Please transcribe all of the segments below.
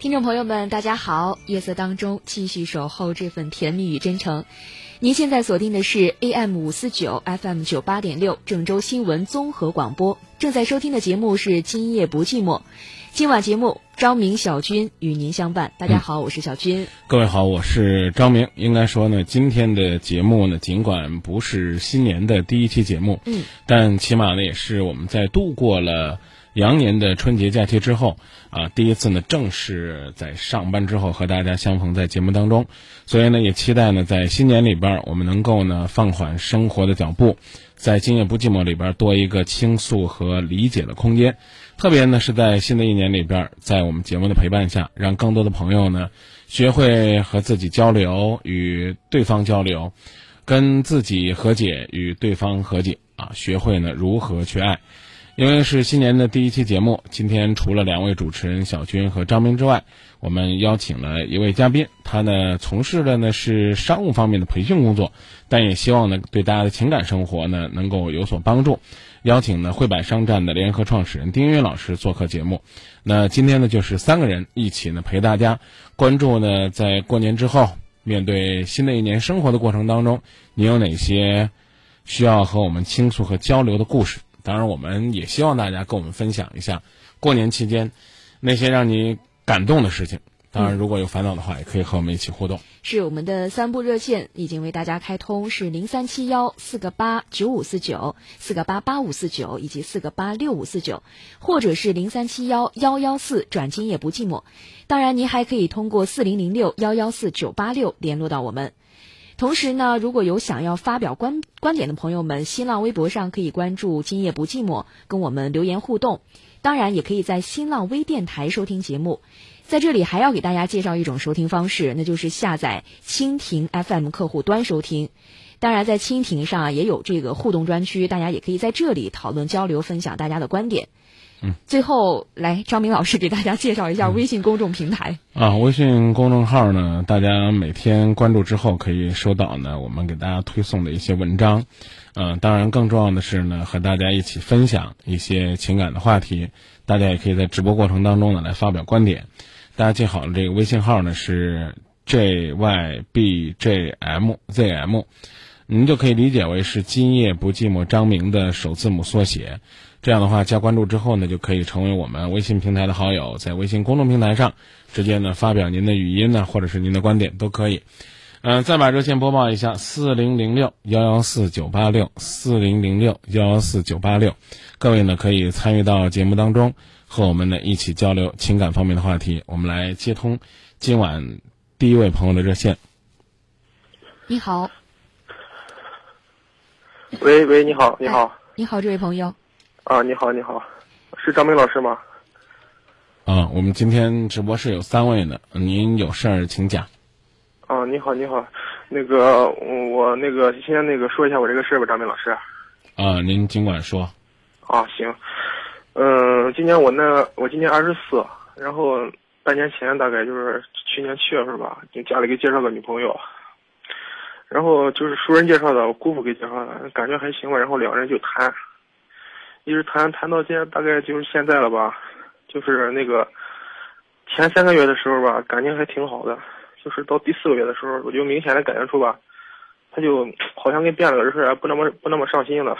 听众朋友们，大家好！夜色当中，继续守候这份甜蜜与真诚。您现在锁定的是 AM 五四九 FM 九八点六郑州新闻综合广播，正在收听的节目是《今夜不寂寞》。今晚节目，张明、小军与您相伴。大家好，我是小军。各位好，我是张明。应该说呢，今天的节目呢，尽管不是新年的第一期节目，嗯，但起码呢，也是我们在度过了。羊年的春节假期之后，啊，第一次呢，正式在上班之后和大家相逢在节目当中，所以呢，也期待呢，在新年里边，我们能够呢放缓生活的脚步，在今夜不寂寞里边多一个倾诉和理解的空间。特别呢，是在新的一年里边，在我们节目的陪伴下，让更多的朋友呢，学会和自己交流，与对方交流，跟自己和解，与对方和解，啊，学会呢如何去爱。因为是新年的第一期节目，今天除了两位主持人小军和张明之外，我们邀请了一位嘉宾，他呢从事的呢是商务方面的培训工作，但也希望呢对大家的情感生活呢能够有所帮助。邀请呢汇百商站的联合创始人丁云老师做客节目。那今天呢就是三个人一起呢陪大家关注呢在过年之后面对新的一年生活的过程当中，你有哪些需要和我们倾诉和交流的故事？当然，我们也希望大家跟我们分享一下过年期间那些让你感动的事情。当然，如果有烦恼的话，也可以和我们一起互动。是我们的三部热线已经为大家开通，是零三七幺四个八九五四九、四个八八五四九以及四个八六五四九，或者是零三七幺幺幺四转今夜不寂寞。当然，您还可以通过四零零六幺幺四九八六联络到我们。同时呢，如果有想要发表观观点的朋友们，新浪微博上可以关注“今夜不寂寞”，跟我们留言互动。当然，也可以在新浪微电台收听节目。在这里还要给大家介绍一种收听方式，那就是下载蜻蜓 FM 客户端收听。当然，在蜻蜓上也有这个互动专区，大家也可以在这里讨论交流，分享大家的观点。嗯，最后来张明老师给大家介绍一下微信公众平台啊。微信公众号呢，大家每天关注之后可以收到呢我们给大家推送的一些文章。嗯，当然更重要的是呢，和大家一起分享一些情感的话题。大家也可以在直播过程当中呢来发表观点。大家记好了，这个微信号呢是 j y b j m z m，您就可以理解为是今夜不寂寞张明的首字母缩写。这样的话，加关注之后呢，就可以成为我们微信平台的好友，在微信公众平台上直接呢发表您的语音呢，或者是您的观点都可以。嗯，再把热线播报一下：四零零六幺幺四九八六，四零零六幺幺四九八六。各位呢可以参与到节目当中，和我们呢一起交流情感方面的话题。我们来接通今晚第一位朋友的热线。你好。喂喂，你好，你好。你好，这位朋友。啊，你好，你好，是张明老师吗？啊，我们今天直播室有三位呢，您有事儿请讲。啊，你好，你好，那个我那个先那个说一下我这个事儿吧，张明老师。啊，您尽管说。啊，行，嗯，今年我那我今年二十四，然后半年前大概就是去年七月份吧，就家里给介绍个女朋友，然后就是熟人介绍的，我姑父给介绍的，感觉还行吧，然后两个人就谈。一直谈谈到现大概就是现在了吧，就是那个前三个月的时候吧，感情还挺好的，就是到第四个月的时候，我就明显的感觉出吧，他就好像跟变了个人似的，不那么不那么上心了。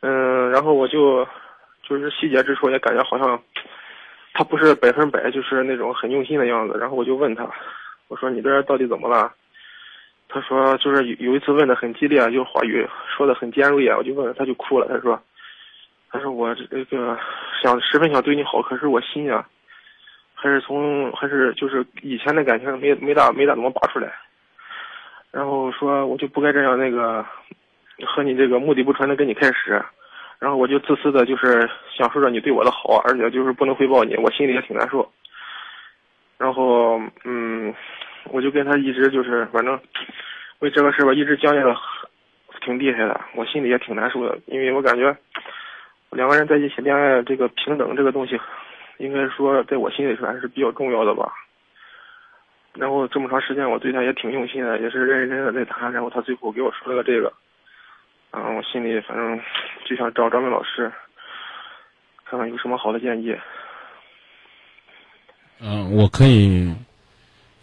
嗯，然后我就就是细节之处也感觉好像他不是百分百就是那种很用心的样子。然后我就问他，我说你这到底怎么了？他说就是有有一次问的很激烈，就话语说的很尖锐啊，我就问他就哭了，他说。他说我这个想十分想对你好，可是我心啊，还是从还是就是以前的感情没没大没大怎么拔出来。然后说我就不该这样那个和你这个目的不纯的跟你开始，然后我就自私的就是享受着你对我的好，而且就是不能回报你，我心里也挺难受。然后嗯，我就跟他一直就是反正为这个事吧一直僵硬的挺厉害的，我心里也挺难受的，因为我感觉。两个人在一起恋爱，这个平等这个东西，应该说在我心里说还是比较重要的吧。然后这么长时间，我对他也挺用心的，也是认认真真的在谈。然后他最后给我说了个这个，啊，我心里反正就想找张明老师，看看有什么好的建议。嗯，我可以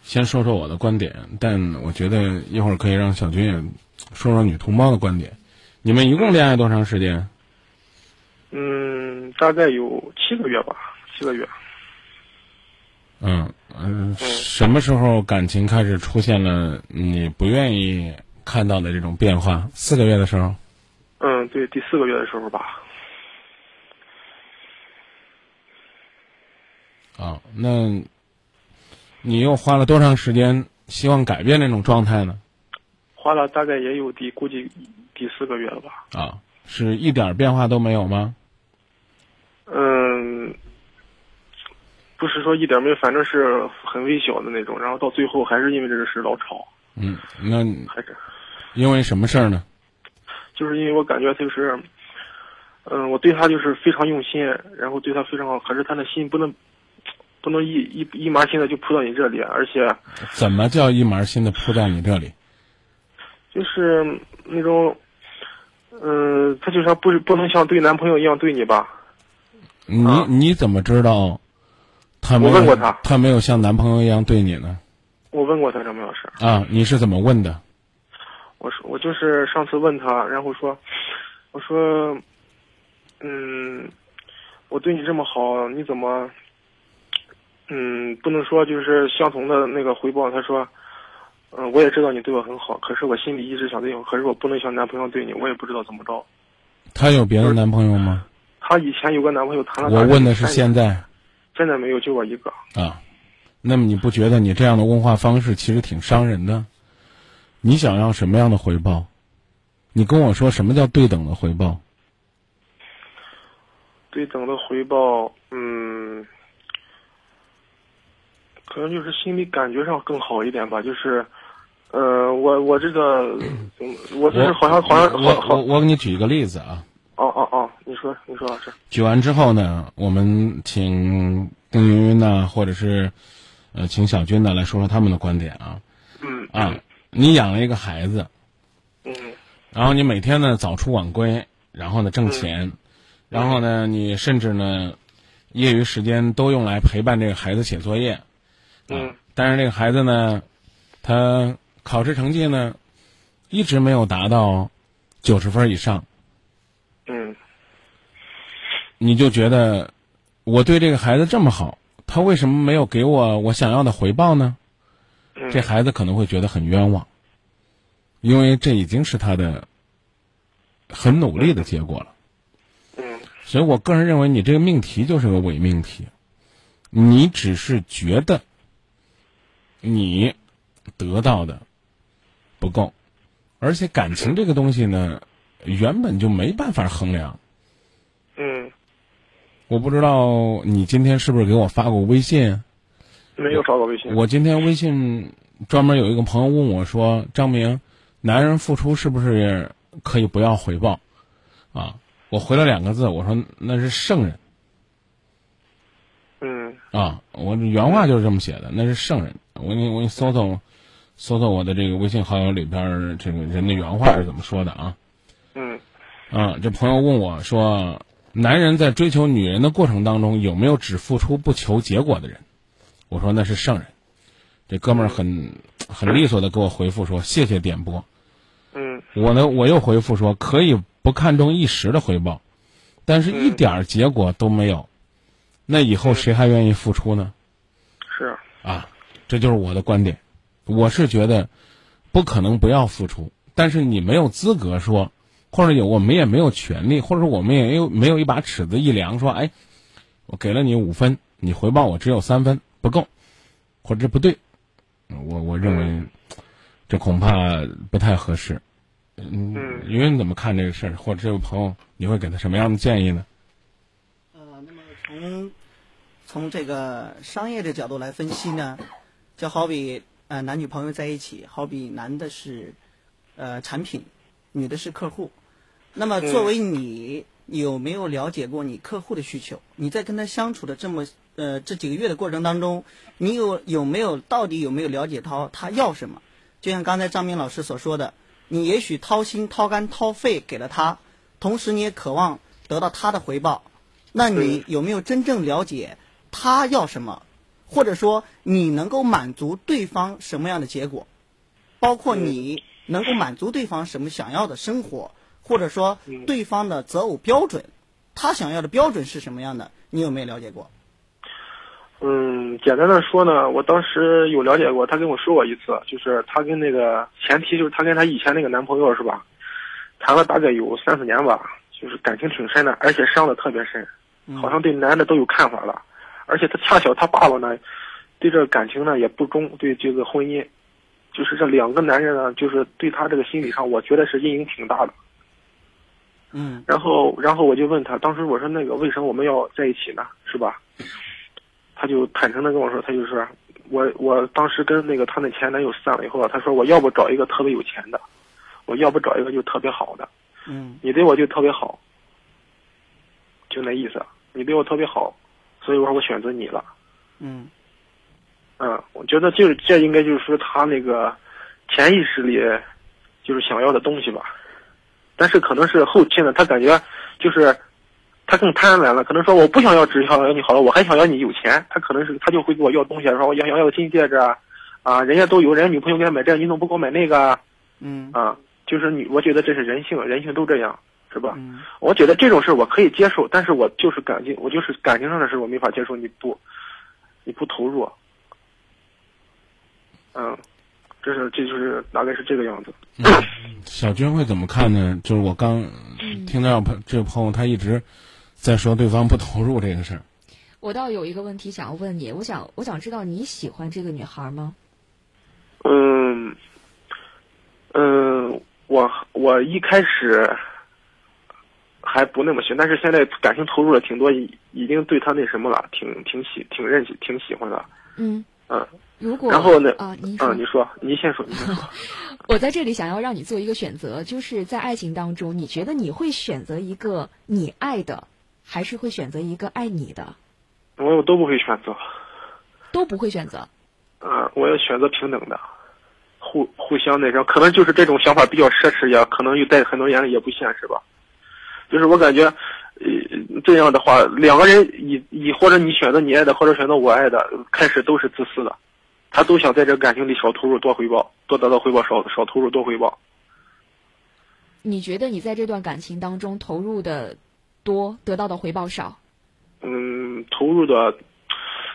先说说我的观点，但我觉得一会儿可以让小军也说说女同胞的观点。你们一共恋爱多长时间？嗯，大概有七个月吧，七个月。嗯嗯，什么时候感情开始出现了你不愿意看到的这种变化？四个月的时候。嗯，对，第四个月的时候吧。啊，那你又花了多长时间希望改变那种状态呢？花了大概也有第估计第四个月了吧。啊，是一点变化都没有吗？嗯，不是说一点没有，反正是很微小的那种。然后到最后还是因为这个事老吵。嗯，那还是因为什么事儿呢？就是因为我感觉就是，嗯，我对他就是非常用心，然后对他非常好，可是他的心不能。不能一一一麻心的就扑到你这里，而且，怎么叫一麻心的扑到你这里？就是那种，嗯，他就像不不能像对男朋友一样对你吧？你你怎么知道？他我问过他，他没有像男朋友一样对你呢？我问过他张明老师。啊，你是怎么问的？我说我就是上次问他，然后说，我说，嗯，我对你这么好，你怎么？嗯，不能说就是相同的那个回报。他说，嗯，我也知道你对我很好，可是我心里一直想对你，可是我不能像男朋友对你，我也不知道怎么着。他有别的男朋友吗？他以前有个男朋友谈了。我问的是现在。现在没有，就我一个。啊，那么你不觉得你这样的问话方式其实挺伤人的？你想要什么样的回报？你跟我说什么叫对等的回报？对等的回报，嗯。可能就是心里感觉上更好一点吧，就是，呃，我我这个，我就是好像好像好我我给你举一个例子啊。哦哦哦，你说你说老师。举完之后呢，我们请丁云云呢，或者是，呃，请小军呢来说说他们的观点啊。嗯。啊，你养了一个孩子。嗯。然后你每天呢早出晚归，然后呢挣钱，然后呢你甚至呢，业余时间都用来陪伴这个孩子写作业。嗯，但是这个孩子呢，他考试成绩呢，一直没有达到九十分以上。嗯，你就觉得我对这个孩子这么好，他为什么没有给我我想要的回报呢？这孩子可能会觉得很冤枉，因为这已经是他的很努力的结果了。嗯，所以我个人认为，你这个命题就是个伪命题，你只是觉得。你得到的不够，而且感情这个东西呢，原本就没办法衡量。嗯，我不知道你今天是不是给我发过微信？没有发过微信。我今天微信专门有一个朋友问我说：“张明，男人付出是不是可以不要回报？”啊，我回了两个字，我说：“那是圣人。”嗯。啊，我原话就是这么写的，那是圣人。我给你，我给你搜搜，搜搜我的这个微信好友里边这个人的原话是怎么说的啊？嗯，啊，这朋友问我说，男人在追求女人的过程当中有没有只付出不求结果的人？我说那是圣人。这哥们儿很很利索的给我回复说谢谢点播。嗯，我呢我又回复说可以不看重一时的回报，但是一点结果都没有，那以后谁还愿意付出呢？是啊。这就是我的观点，我是觉得不可能不要付出，但是你没有资格说，或者有我们也没有权利，或者我们也没有没有一把尺子一量说，哎，我给了你五分，你回报我只有三分不够，或者这不对，我我认为这恐怕不太合适。嗯，因为你怎么看这个事儿，或者这位朋友你会给他什么样的建议呢？呃，那么从从这个商业的角度来分析呢？就好比呃男女朋友在一起，好比男的是呃产品，女的是客户。那么作为你，有没有了解过你客户的需求？你在跟他相处的这么呃这几个月的过程当中，你有有没有到底有没有了解到他要什么？就像刚才张明老师所说的，你也许掏心掏肝掏肺给了他，同时你也渴望得到他的回报。那你有没有真正了解他要什么？或者说你能够满足对方什么样的结果，包括你能够满足对方什么想要的生活，或者说对方的择偶标准，他想要的标准是什么样的，你有没有了解过？嗯，简单的说呢，我当时有了解过，他跟我说过一次，就是他跟那个前提就是他跟他以前那个男朋友是吧，谈了大概有三四年吧，就是感情挺深的，而且伤的特别深，好像对男的都有看法了，而且他恰巧他爸爸呢，对这感情呢也不忠，对这个婚姻，就是这两个男人呢，就是对他这个心理上，我觉得是阴影挺大的。嗯然后，然后我就问他，当时我说那个为什么我们要在一起呢？是吧？他就坦诚的跟我说，他就说我，我当时跟那个他那前男友散了以后，他说我要不找一个特别有钱的，我要不找一个就特别好的，嗯你对我就特别好，就那意思，你对我特别好，所以我说我选择你了。嗯嗯，我觉得就是这应该就是说他那个潜意识里就是想要的东西吧，但是可能是后期呢，他感觉就是他更贪婪了，可能说我不想要只想要你好了，我还想要你有钱，他可能是他就会给我要东西，说我要要要个金戒指啊，啊，人家都有，人家女朋友给他买这个，你怎么不给我买那个啊？嗯啊，就是你，我觉得这是人性，人性都这样，是吧？嗯我觉得这种事我可以接受，但是我就是感情，我就是感情上的事我没法接受，你不，你不投入，嗯，这是这就是大概是这个样子。小军会怎么看呢？就是我刚嗯听到朋这个朋友他一直在说对方不投入这个事儿。我倒有一个问题想要问你，我想我想知道你喜欢这个女孩吗？嗯，嗯，我我一开始还不那么喜，但是现在感情投入了挺多，已已经对她那什么了，挺挺喜挺认喜挺喜欢的。嗯，嗯，如果然后呢啊，您说嗯，你说，您先说，你先说。我在这里想要让你做一个选择，就是在爱情当中，你觉得你会选择一个你爱的，还是会选择一个爱你的？我我都不会选择，都不会选择。啊，我要选择平等的，互互相那啥，可能就是这种想法比较奢侈，也可能又在很多眼里也不现实吧。就是我感觉，呃，这样的话，两个人以以或者你选择你爱的，或者选择我爱的，开始都是自私的，他都想在这感情里少投入多回报，多得到回报少少投入多回报。你觉得你在这段感情当中投入的多，得到的回报少？嗯，投入的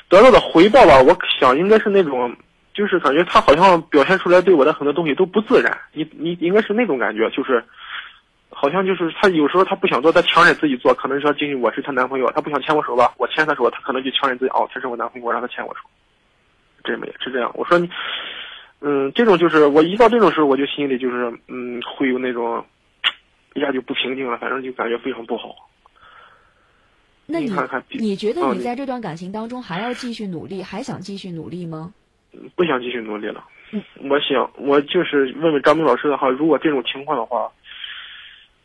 得到的回报吧，我想应该是那种，就是感觉他好像表现出来对我的很多东西都不自然。你你应该是那种感觉，就是好像就是他有时候他不想做，他强忍自己做。可能说今天我是他男朋友，他不想牵我手吧，我牵他手，他可能就强忍自己哦，他是我男朋友，我让他牵我手。是这样。我说你，嗯，这种就是我一到这种时候，我就心里就是嗯会有那种一下就不平静了，反正就感觉非常不好。那你你看看你觉得你在这段感情当中还要继续努力，还想继续努力吗？不想继续努力了。我想，我就是问问张明老师的话，如果这种情况的话，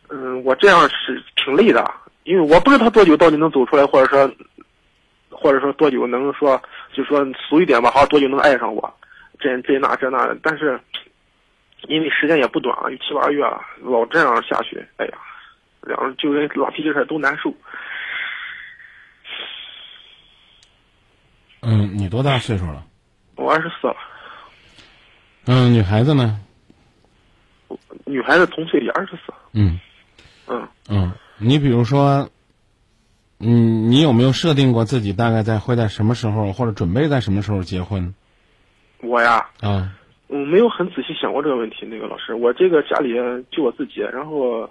嗯，我这样是挺累的，因为我不知道他多久到底能走出来，或者说，或者说多久能说，就说俗一点吧，好多久能爱上我，这这那这那的，但是因为时间也不短了，有七八个月了，老这样下去，哎呀，两人就跟拉脾气似的都难受。嗯，你多大岁数了？我二十四了，嗯，女孩子呢？女孩子同岁也二十四，嗯嗯。嗯，你比如说，嗯，你有没有设定过自己大概在会在什么时候，或者准备在什么时候结婚？我呀，啊，我没有很仔细想过这个问题。那个老师，我这个家里就我自己，然后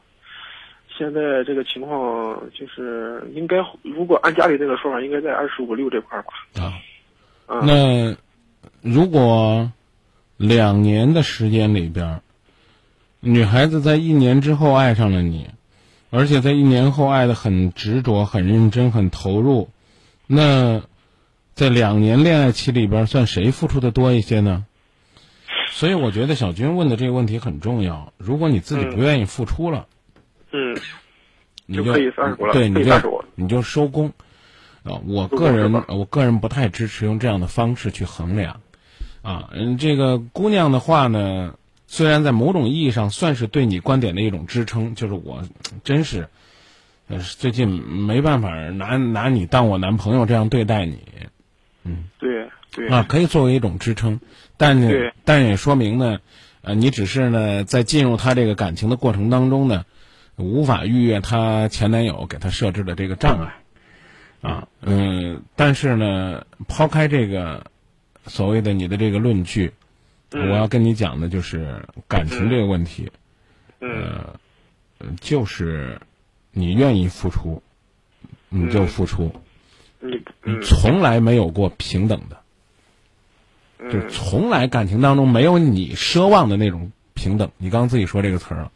现在这个情况就是应该，如果按家里那个说法，应该在二十五六这块儿吧。啊，嗯，那如果两年的时间里边儿，女孩子在一年之后爱上了你，而且在一年后爱的很执着、很认真、很投入，那在两年恋爱期里边儿，算谁付出的多一些呢？所以我觉得小军问的这个问题很重要。如果你自己不愿意付出了，嗯，你就可以散手了对，你就你就收工。啊，我个人我个人不太支持用这样的方式去衡量。啊，嗯，这个姑娘的话呢，虽然在某种意义上算是对你观点的一种支撑，就是我 真是，呃，最近没办法拿拿你当我男朋友这样对待你。嗯。对，对。啊，可以作为一种支撑，但但也说明呢，呃，你只是呢在进入他这个感情的过程当中呢，无法逾越她前男友给她设置的这个障碍，啊，嗯，但是呢，抛开这个所谓的你的这个论据，嗯。我要跟你讲的就是感情这个问题，嗯。呃，就是你愿意付出，你就嗯付出，你从来没有过平等的。就从来感情当中没有你奢望的那种平等。你刚刚自己说这个词儿了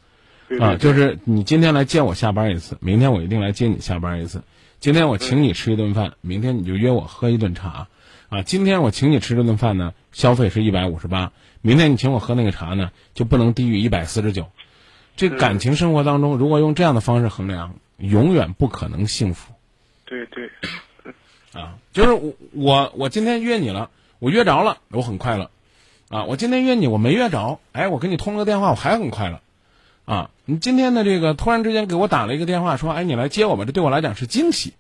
啊，就是你今天来接我下班一次，明天我一定来接你下班一次。今天我请你吃一顿饭，明天你就约我喝一顿茶，啊，今天我请你吃这顿饭呢，消费是一百五十八，明天你请我喝那个茶呢，就不能低于一百四十九。这感情生活当中，如果用这样的方式衡量，永远不可能幸福。对对啊，就是我我我今天约你了，我约着了，我很快乐，啊，我今天约你我没约着，哎，我跟你通了个电话，我还很快乐，啊，你今天的这个突然之间给我打了一个电话，说，哎，你来接我吧，这对我来讲是惊喜，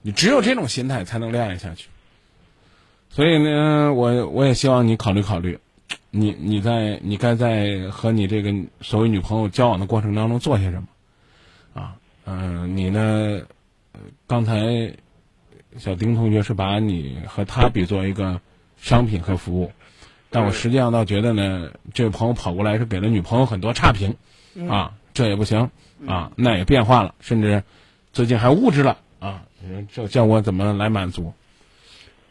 你只有这种心态才能恋爱下去。所以呢，我我也希望你考虑考虑，你你在你该在和你这个所谓女朋友交往的过程当中做些什么，啊，嗯、你呢，呃刚才小丁同学是把你和他比作一个商品和服务，但我实际上倒觉得呢，这位朋友跑过来是给了女朋友很多差评，啊，这也不行。啊，那也变化了，甚至最近还物质了。啊，这叫我怎么来满足？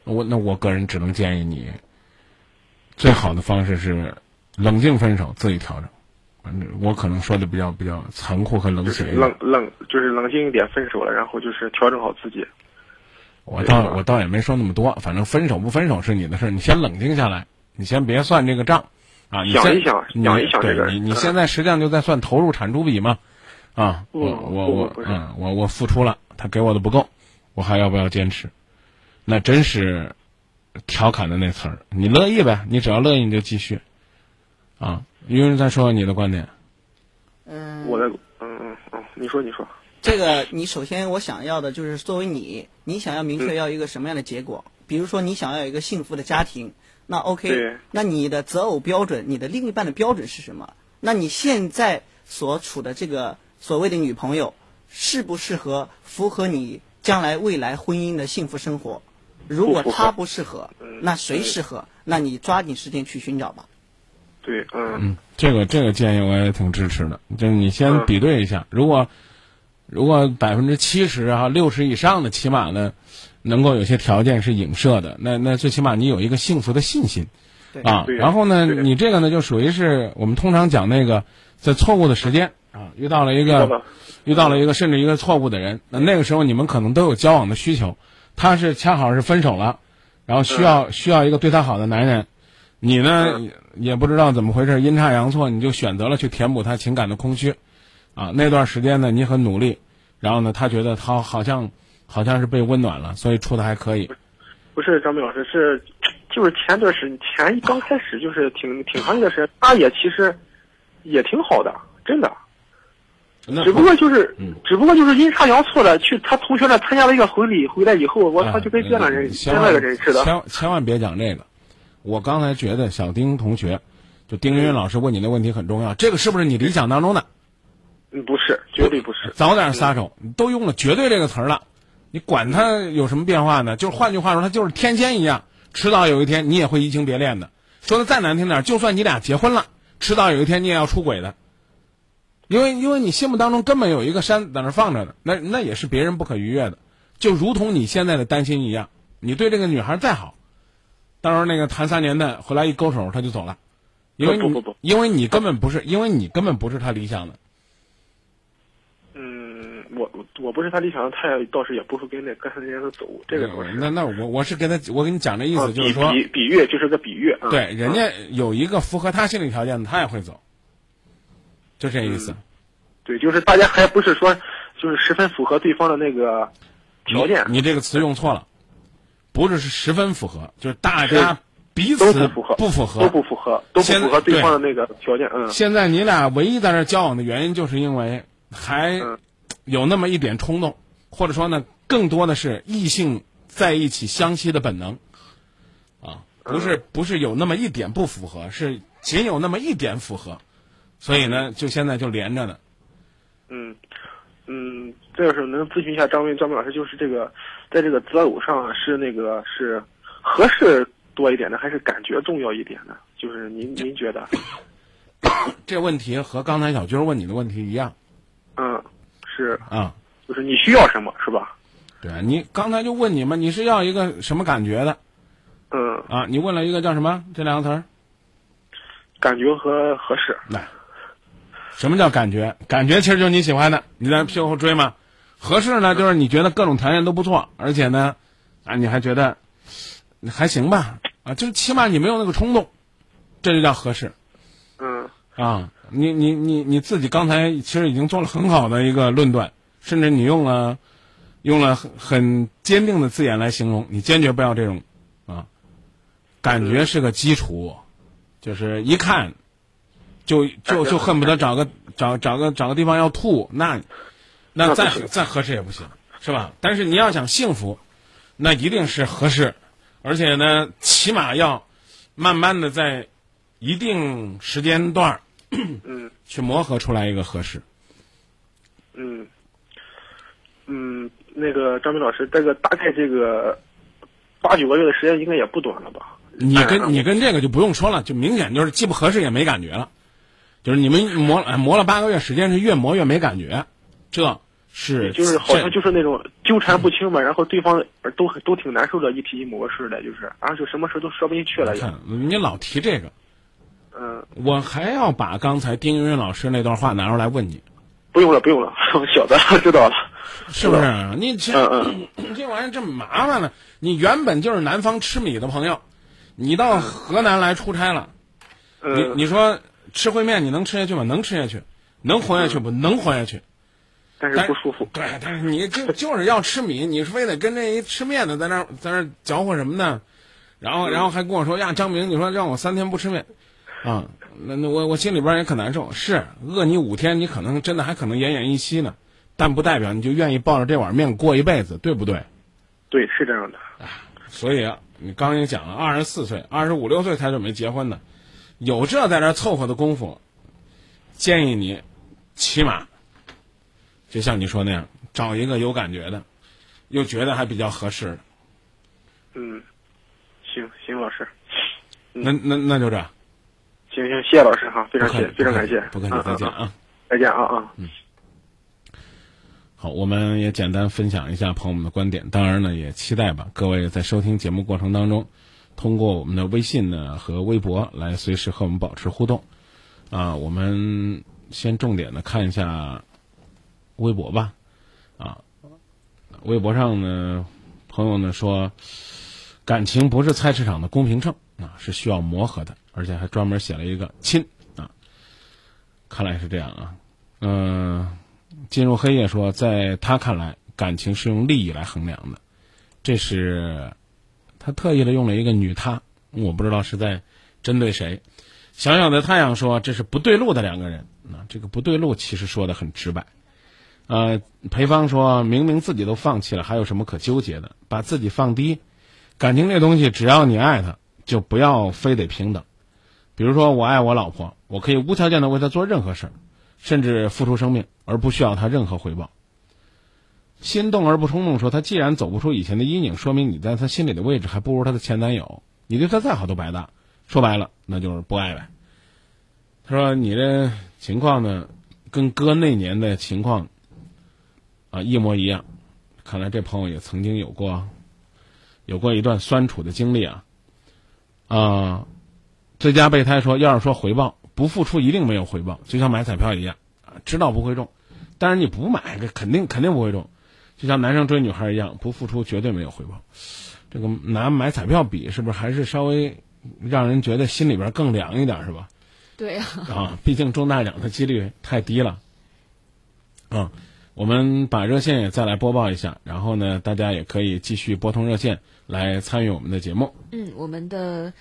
我那我个人只能建议你，最好的方式是冷静分手，自己调整。反正我可能说的比较比较残酷和冷就是血。冷冷就是冷静一点分手了，然后就是调整好自己。我倒我倒也没说那么多，反正分手不分手是你的事儿，你先冷静下来，你先别算这个账，啊，你先想一想你想一想这个对你你现在实际上就在算投入产出比嘛，啊，我我我嗯我我付出了，他给我的不够，我还要不要坚持？那真是调侃的那词儿，你乐意呗，你只要乐意你就继续，啊，于人再说说你的观点，嗯，我的嗯嗯嗯，你说你说，这个你首先我想要的就是作为你，你想要明确要一个什么样的结果？比如说你想要有一个幸福的家庭，那 OK，对那你的择偶标准，你的另一半的标准是什么？那你现在所处的这个所谓的女朋友，适不适合符合你将来未来婚姻的幸福生活？如果不符合她不适合，那谁适合？那你抓紧时间去寻找吧。对，嗯。嗯，这个这个建议我也挺支持的，就是你先嗯。比对一下，如果如果百分之七十啊六十以上的，起码呢能够有些条件是影射的，那那最起码你有一个幸福的信心。啊。然后呢，你这个呢就属于是我们通常讲那个在错误的时间啊遇到了一个遇到了一个甚至一个错误的人，那那个时候你们可能都有交往的需求，他是恰好是分手了，然后需要、需要一个对他好的男人，你呢、嗯。也也不知道怎么回事，阴差阳错你就选择了去填补他情感的空虚，啊，那段时间呢你很努力，然后呢他觉得他好像好像是被温暖了，所以处的还可以，不是张明老师，是就是前段时前一刚开始就是挺挺长一段时间，他也其实也挺好的，真的，那只不过就是嗯只不过就是阴差阳错的去他同学那参加了一个婚礼，回来以后，我啊他就跟别的人千万另外一个人似的，千千万别讲这个。我刚才觉得小丁同学，就丁云云老师问你的问题很重要，这个是不是你理想当中的？嗯，不是，绝对不是，早点撒手，你都用了“绝对”这个词儿了，你管他有什么变化呢？就是换句话说，他就是天仙一样，迟早有一天你也会移情别恋的。说的再难听点儿，就算你俩结婚了，迟早有一天你也要出轨的，因为因为你心目当中根本有一个山在那放着呢，那那也是别人不可逾越的，就如同你现在的担心一样，你对这个女孩再好，到时候那个谈三年的回来一勾手他就走了，因为你不不不不。因为你根本不是因为你根本不是他理想的。嗯，我我我不是他理想的，他也倒是也不会跟那跟着人家走，这个。那那我我是跟他我跟你讲这意啊思，就是说，比比比喻就是个比喻，啊。对，人啊家有一个符合他心理条件的，他也会走，就这意思。对，就是大家还不是说就是十分符合对方的那个条件，你你这个词用错了，不是是十分符合，就是大家彼都此不符合，不符合，都不符合，都不符合对方的那个条件，嗯，现在你俩唯一在这交往的原因，就是因为还嗯。有那么一点冲动，或者说呢，更多的是异性在一起相吸的本能。啊，不是不是有那么一点不符合，是仅有那么一点符合，所以呢，就现在就连着呢。嗯嗯，这要是能咨询一下张明张明老师，就是这个在这个择偶上是那个是合适多一点呢，还是感觉重要一点呢？就是您您觉得？这问题和刚才小军问你的问题一样嗯，是啊。就是你需要什么是吧？对啊，你刚才就问你们，你是要一个什么感觉的嗯，啊？你问了一个叫什么这两个词儿？感觉和合适。来，什么叫感觉？感觉其实就是你喜欢的，你在屁股后追嘛。合适呢，就是你觉得各种条件都不错，而且呢，啊，你还觉得还行吧？啊，就是起码你没有那个冲动，这就叫合适嗯啊。你你你你自己刚才其实已经做了很好的一个论断，甚至你用了用了很很坚定的字眼来形容，你坚决不要这种啊，感觉是个基础，就是一看就就就恨不得找个找找个找个地方要吐，那那再再合适也不行，是吧？但是你要想幸福，那一定是合适，而且呢，起码要慢慢的在一定时间段儿嗯 去磨合出来一个合适。嗯嗯，那个张明老师，这个大概这个八九个月的时间应该也不短了吧？你跟你跟这个就不用说了，就明显就是既不合适也没感觉了，就是你们磨哎磨了八个月时间是越磨越没感觉，这是就是好像就是那种纠缠不清嘛，然后对方都都挺难受的，一提一模式的，就是然后就什么事都说不进去了也。看你老提这个，嗯，我还要把刚才丁云云老师那段话拿出来问你，不用了，不用了，我晓得，知道了。是不是？你这、嗯 这玩意儿这么麻烦呢？你原本就是南方吃米的朋友，你到河南来出差了，你嗯，你说吃烩面你能吃下去吗？能吃下去，能活下去不？能活下去。但是不舒服。对，但是你就 就是要吃米，你非得跟这一吃面的在那在那儿搅和什么呢？然后然后还跟我说呀，张明，你说让我三天不吃面，啊，那那我我心里边也可难受。是饿你五天，你可能真的还可能奄奄一息呢，但不代表你就愿意抱着这碗面过一辈子，对不对？对，是这样的。所以啊，你刚刚也讲了，二十四岁、二十五六岁才准备结婚的，有这在这儿凑合的功夫，建议你起码就像你说那样，找一个有感觉的，又觉得还比较合适的。嗯，行行，老师，那那那就这，行行，谢谢老师哈，非常谢非常感谢，不客气，嗯再见。啊！再见啊啊。嗯好，我们也简单分享一下朋友们的观点，当然呢，也期待吧各位在收听节目过程当中，通过我们的微信呢和微博来随时和我们保持互动。啊，我们先重点的看一下微博吧。啊，微博上呢，朋友呢说，感情不是菜市场的公平秤啊，是需要磨合的，而且还专门写了一个亲啊。看来是这样啊，嗯、进入黑夜说，在他看来，感情是用利益来衡量的，这是他特意的用了一个女他，我不知道是在针对谁。小小的太阳说，这是不对路的两个人啊，这个不对路其实说的很直白。呃，裴芳说明明自己都放弃了，还有什么可纠结的？把自己放低，感情这东西，只要你爱他，就不要非得平等。比如说，我爱我老婆，我可以无条件的为她做任何事，甚至付出生命，而不需要她任何回报。心动而不冲动说，他既然走不出以前的阴影，说明你在他心里的位置还不如他的前男友。你对他再好都白搭。说白了，那就是不爱呗。他说你这情况呢，跟哥那年的情况啊一模一样。看来这朋友也曾经有过有过一段酸楚的经历啊。啊，最佳备胎说，要是说回报，不付出一定没有回报，就像买彩票一样啊，知道不会中，但是你不买，这肯定肯定不会中。就像男生追女孩一样，不付出绝对没有回报。这个拿买彩票比，是不是还是稍微让人觉得心里边更凉一点，是吧？对呀、啊，毕竟中大奖的几率太低了。啊，我们把热线也再来播报一下，然后呢，大家也可以继续拨通热线来参与我们的节目。嗯，我们的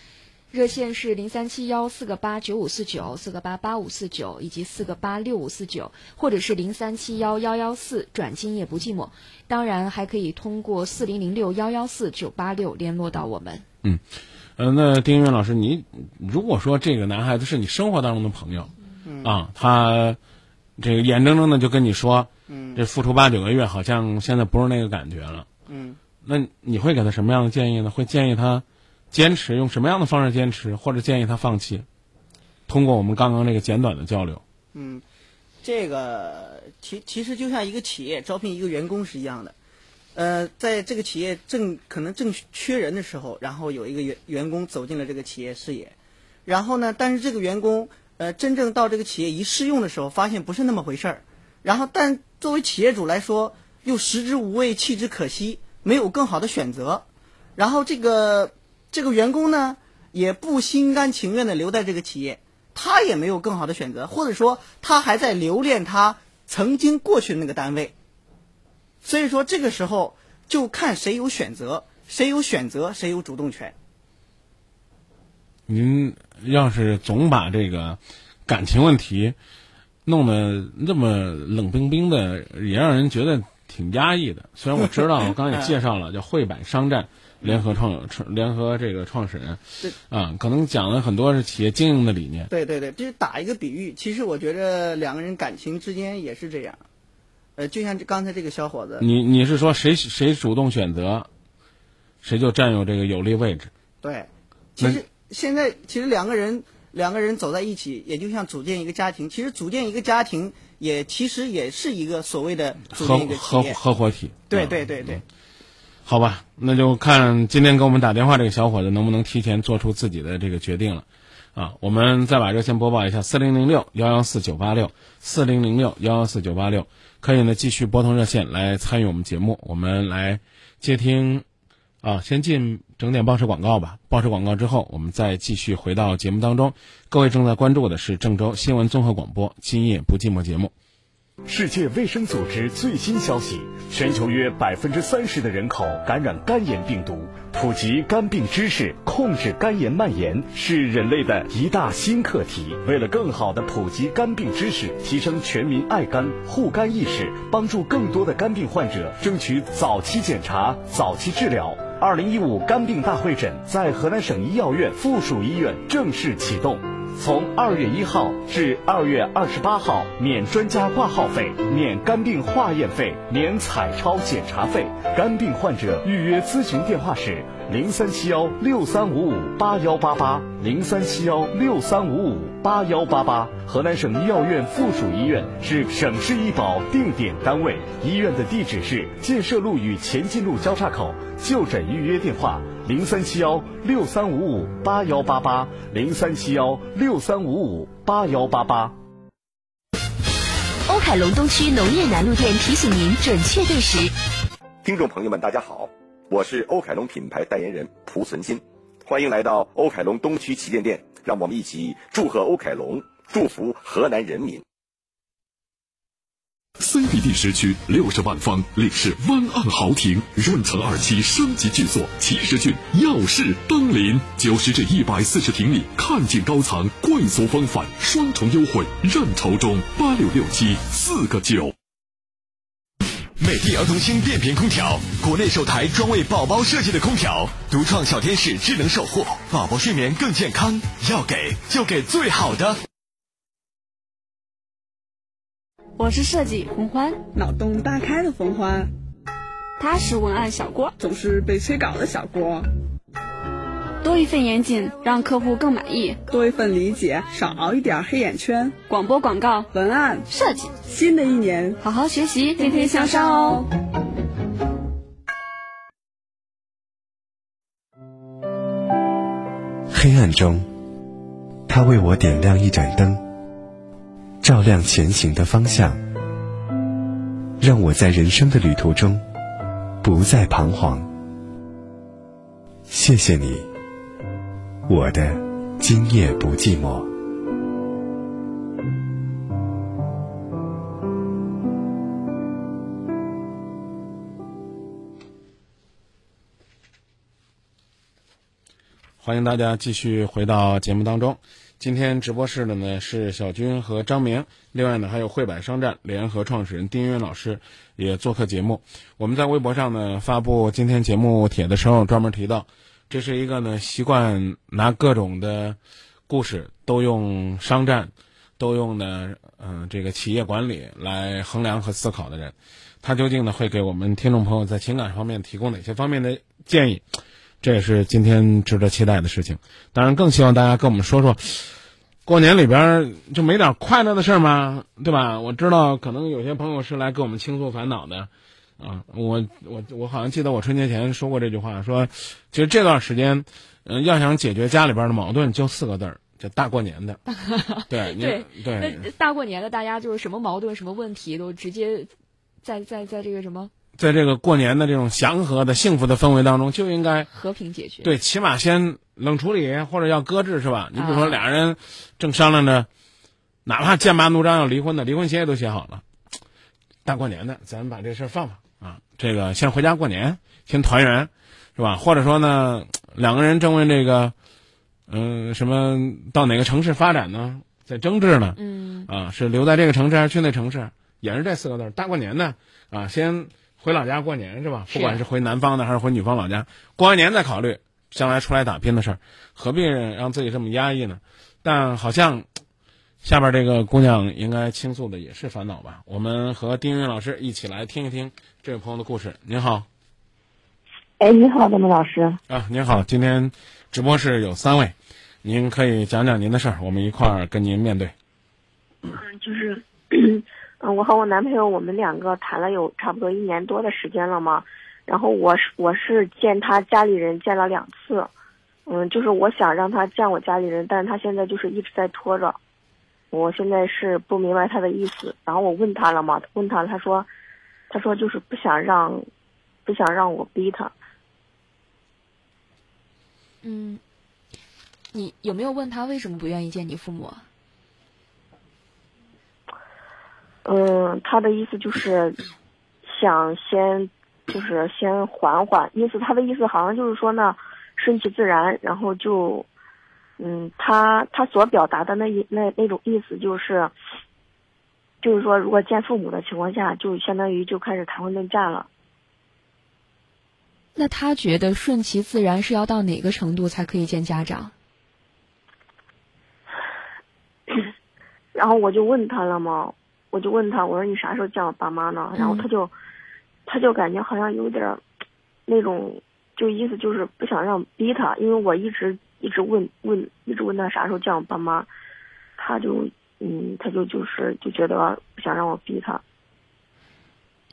热线是零三七幺四个八九五四九四个八八五四九以及四个八六五四九，或者是零三七幺幺幺四转今夜不寂寞。当然，还可以通过四零零六幺幺四九八六联络到我们。嗯呃，那丁云老师，你如果说这个男孩子是你生活当中的朋友，啊，他这个眼睁睁的就跟你说，嗯这付出八九个月，好像现在不是那个感觉了，嗯，那你会给他什么样的建议呢？会建议他坚持，用什么样的方式坚持，或者建议他放弃？通过我们刚刚这个简短的交流，嗯，这个其其实就像一个企业招聘一个员工是一样的，呃，在这个企业正可能正缺人的时候，然后有一个员员工走进了这个企业视野，然后呢，但是这个员工呃真正到这个企业一试用的时候，发现不是那么回事儿，然后但作为企业主来说，又食之无味，弃之可惜，没有更好的选择，然后这个这个员工呢，也不心甘情愿的留在这个企业。他也没有更好的选择，或者说他还在留恋他曾经过去的那个单位。所以说这个时候就看谁有选择，谁有选择，谁有主动权。您要是总把这个感情问题弄得那么冷冰冰的，也让人觉得挺压抑的。虽然我知道，我刚才也介绍了，叫汇百商战联合创创联合这个创始人对，啊，可能讲了很多是企业经营的理念。对对对，就是打一个比喻。其实我觉得两个人感情之间也是这样，呃，就像刚才这个小伙子，你你是说谁谁主动选择，谁就占有这个有利位置？对，其实现在其实两个人两个人走在一起，也就像组建一个家庭。其实组建一个家庭，也其实也是一个所谓的组合建一个企合。合伙体。对啊对对对，好吧，那就看今天给我们打电话这个小伙子能不能提前做出自己的这个决定了。啊，我们再把热线播报一下：四零零六幺幺四九八六，四零零六幺幺四九八六，可以呢继续拨通热线来参与我们节目，我们来接听。啊，先进整点报时广告吧。报时广告之后，我们再继续回到节目当中。各位正在关注的是郑州新闻综合广播《今夜不寂寞》节目。世界卫生组织最新消息：全球约百分之三十的人口感染肝炎病毒。普及肝病知识，控制肝炎蔓延，是人类的一大新课题。为了更好地普及肝病知识，提升全民爱肝护肝意识，帮助更多的肝病患者争取早期检查、早期治疗。二零一五肝病大会诊在河南省医药院附属医院正式启动。从二月一号至二月二十八号，免专家挂号费，免肝病化验费，免彩超检查费。肝病患者预约咨询电话是零三七幺六三五五八幺八八零三七幺六三五五八幺八八。河南省医药院附属医院是省市医保定点单位，医院的地址是建设路与前进路交叉口。就诊预约电话：零三七幺六三五五八幺八八零三七幺六三五五八幺八八。欧凯龙东区农业南路店提醒您准确对时。听众朋友们，大家好，我是欧凯龙品牌代言人蒲存昕，欢迎来到欧凯龙东区旗舰店，让我们一起祝贺欧凯龙，祝福河南人民。CBD 时区六十万方领事湾岸豪庭润层二期升级巨作，奇石郡耀世登临，九十至一百四十平米，看尽高层，贵族风范，双重优惠，认筹中八六六七四个九。美的儿童星变频空调，国内首台专为宝宝设计的空调，独创小天使智能守护，宝宝睡眠更健康。要给就给最好的。我是设计冯欢，脑洞大开的冯欢，他是文案小郭，总是被催稿的小郭。多一份严谨，让客户更满意；多一份理解，少熬一点黑眼圈。广播广告、文案、设计，新的一年。好好学习，天天向上哦。黑暗中，他为我点亮一盏灯，照亮前行的方向，让我在人生的旅途中不再彷徨。谢谢你，我的今夜不寂寞。欢迎大家继续回到节目当中。今天直播室的呢是小军和张明，另外呢还有汇百商战联合创始人丁云老师也做客节目。我们在微博上呢发布今天节目帖的时候，专门提到这是一个呢习惯拿各种的故事都用商战，都用呢嗯、这个企业管理来衡量和思考的人。他究竟呢会给我们听众朋友在情感方面提供哪些方面的建议？这也是今天值得期待的事情。当然，更希望大家跟我们说说，过年里边儿就没点快乐的事儿吗？对吧？我知道可能有些朋友是来跟我们倾诉烦恼的，啊，我我我好像记得我春节前说过这句话，说其实这段时间，嗯、要想解决家里边的矛盾，就四个字儿，叫大过年的。对你对对那大过年的，大家就是什么矛盾、什么问题都直接在在在这个什么在这个过年的这种祥和的、幸福的氛围当中，就应该和平解决。对，起码先冷处理或者要搁置，是吧？你比如说啊俩人正商量着，哪怕剑拔弩张要离婚的，离婚协议都写好了，大过年的，咱把这事儿放放啊。这个先回家过年，先团圆，是吧？或者说呢，两个人正为这个，嗯、什么到哪个城市发展呢？在争执呢？嗯啊，是留在这个城市还是去那城市？也是这四个字，大过年的啊，先回老家过年是吧？不管是回南方的还是回女方老家，过完年再考虑将来出来打拼的事儿，何必让自己这么压抑呢？但好像下边这个姑娘应该倾诉的也是烦恼吧？我们和丁云老师一起来听一听这位朋友的故事。您好哎，你好，咱们老师。啊，您好，今天直播室有三位，您可以讲讲您的事儿，我们一块儿跟您面对。嗯，就是，我和我男朋友我们两个谈了有差不多一年多的时间了嘛。然后我是我是见他家里人见了两次，嗯，就是我想让他见我家里人，但是他现在就是一直在拖着。我现在是不明白他的意思，然后我问他了嘛，问他他说，他说就是不想让，不想让我逼他。嗯，你有没有问他为什么不愿意见你父母啊？嗯，他的意思就是想先就是先缓缓，意思他的意思好像就是说呢，顺其自然，然后就，嗯，他他所表达的那一那那种意思就是，就是说如果见父母的情况下，就相当于就开始谈婚论嫁了。那他觉得顺其自然是要到哪个程度才可以见家长？然后我就问他了嘛，我就问他，我说你啥时候见我爸妈呢？然后他就，他就感觉好像有点儿 那种，就意思就是不想让逼他，因为我一直一直问问，一直问他啥时候见我爸妈，他就嗯，他就就是就觉得不想让我逼他。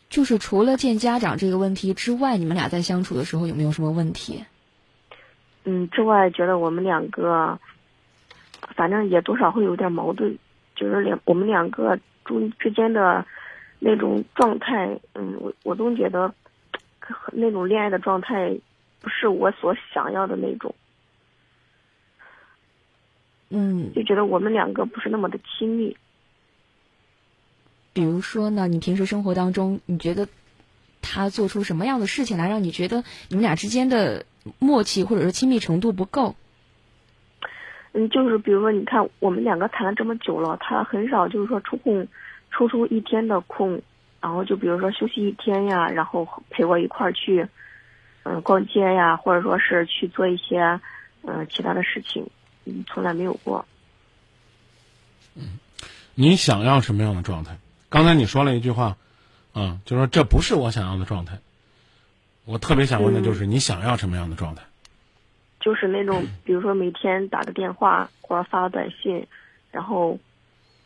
就是除了见家长这个问题之外，你们俩在相处的时候有没有什么问题？嗯，之外觉得我们两个，反正也多少会有点矛盾，就是两我们两个中之间的那种状态，嗯，我我总觉得那种恋爱的状态不是我所想要的那种，嗯，就觉得我们两个不是那么的亲密。比如说呢，你平时生活当中，你觉得他做出什么样的事情来让你觉得你们俩之间的默契或者是亲密程度不够？嗯，就是比如说，你看我们两个谈了这么久了，他很少就是说抽空抽出一天的空，然后就比如说休息一天呀，然后陪我一块儿去嗯逛街呀，或者说是去做一些嗯其他的事情，嗯，从来没有过。你想要什么样的状态？刚才你说了一句话，啊，就说这不是我想要的状态。我特别想问的就是你想要什么样的状态？就是那种，比如说每天打个电话或者发个短信，然后，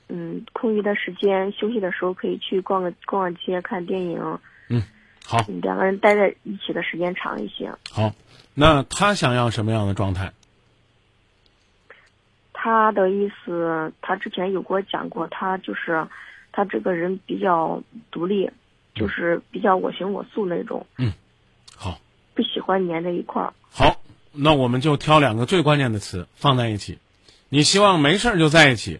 嗯，空余的时间休息的时候可以去逛个逛逛街、看电影。嗯，好，两个人待在一起的时间长一些。好，那他想要什么样的状态？他的意思，他之前有给我讲过，他就是他这个人比较独立，就是比较我行我素那种。嗯，好，不喜欢粘在一块儿。好，那我们就挑两个最关键的词放在一起。你希望没事儿就在一起，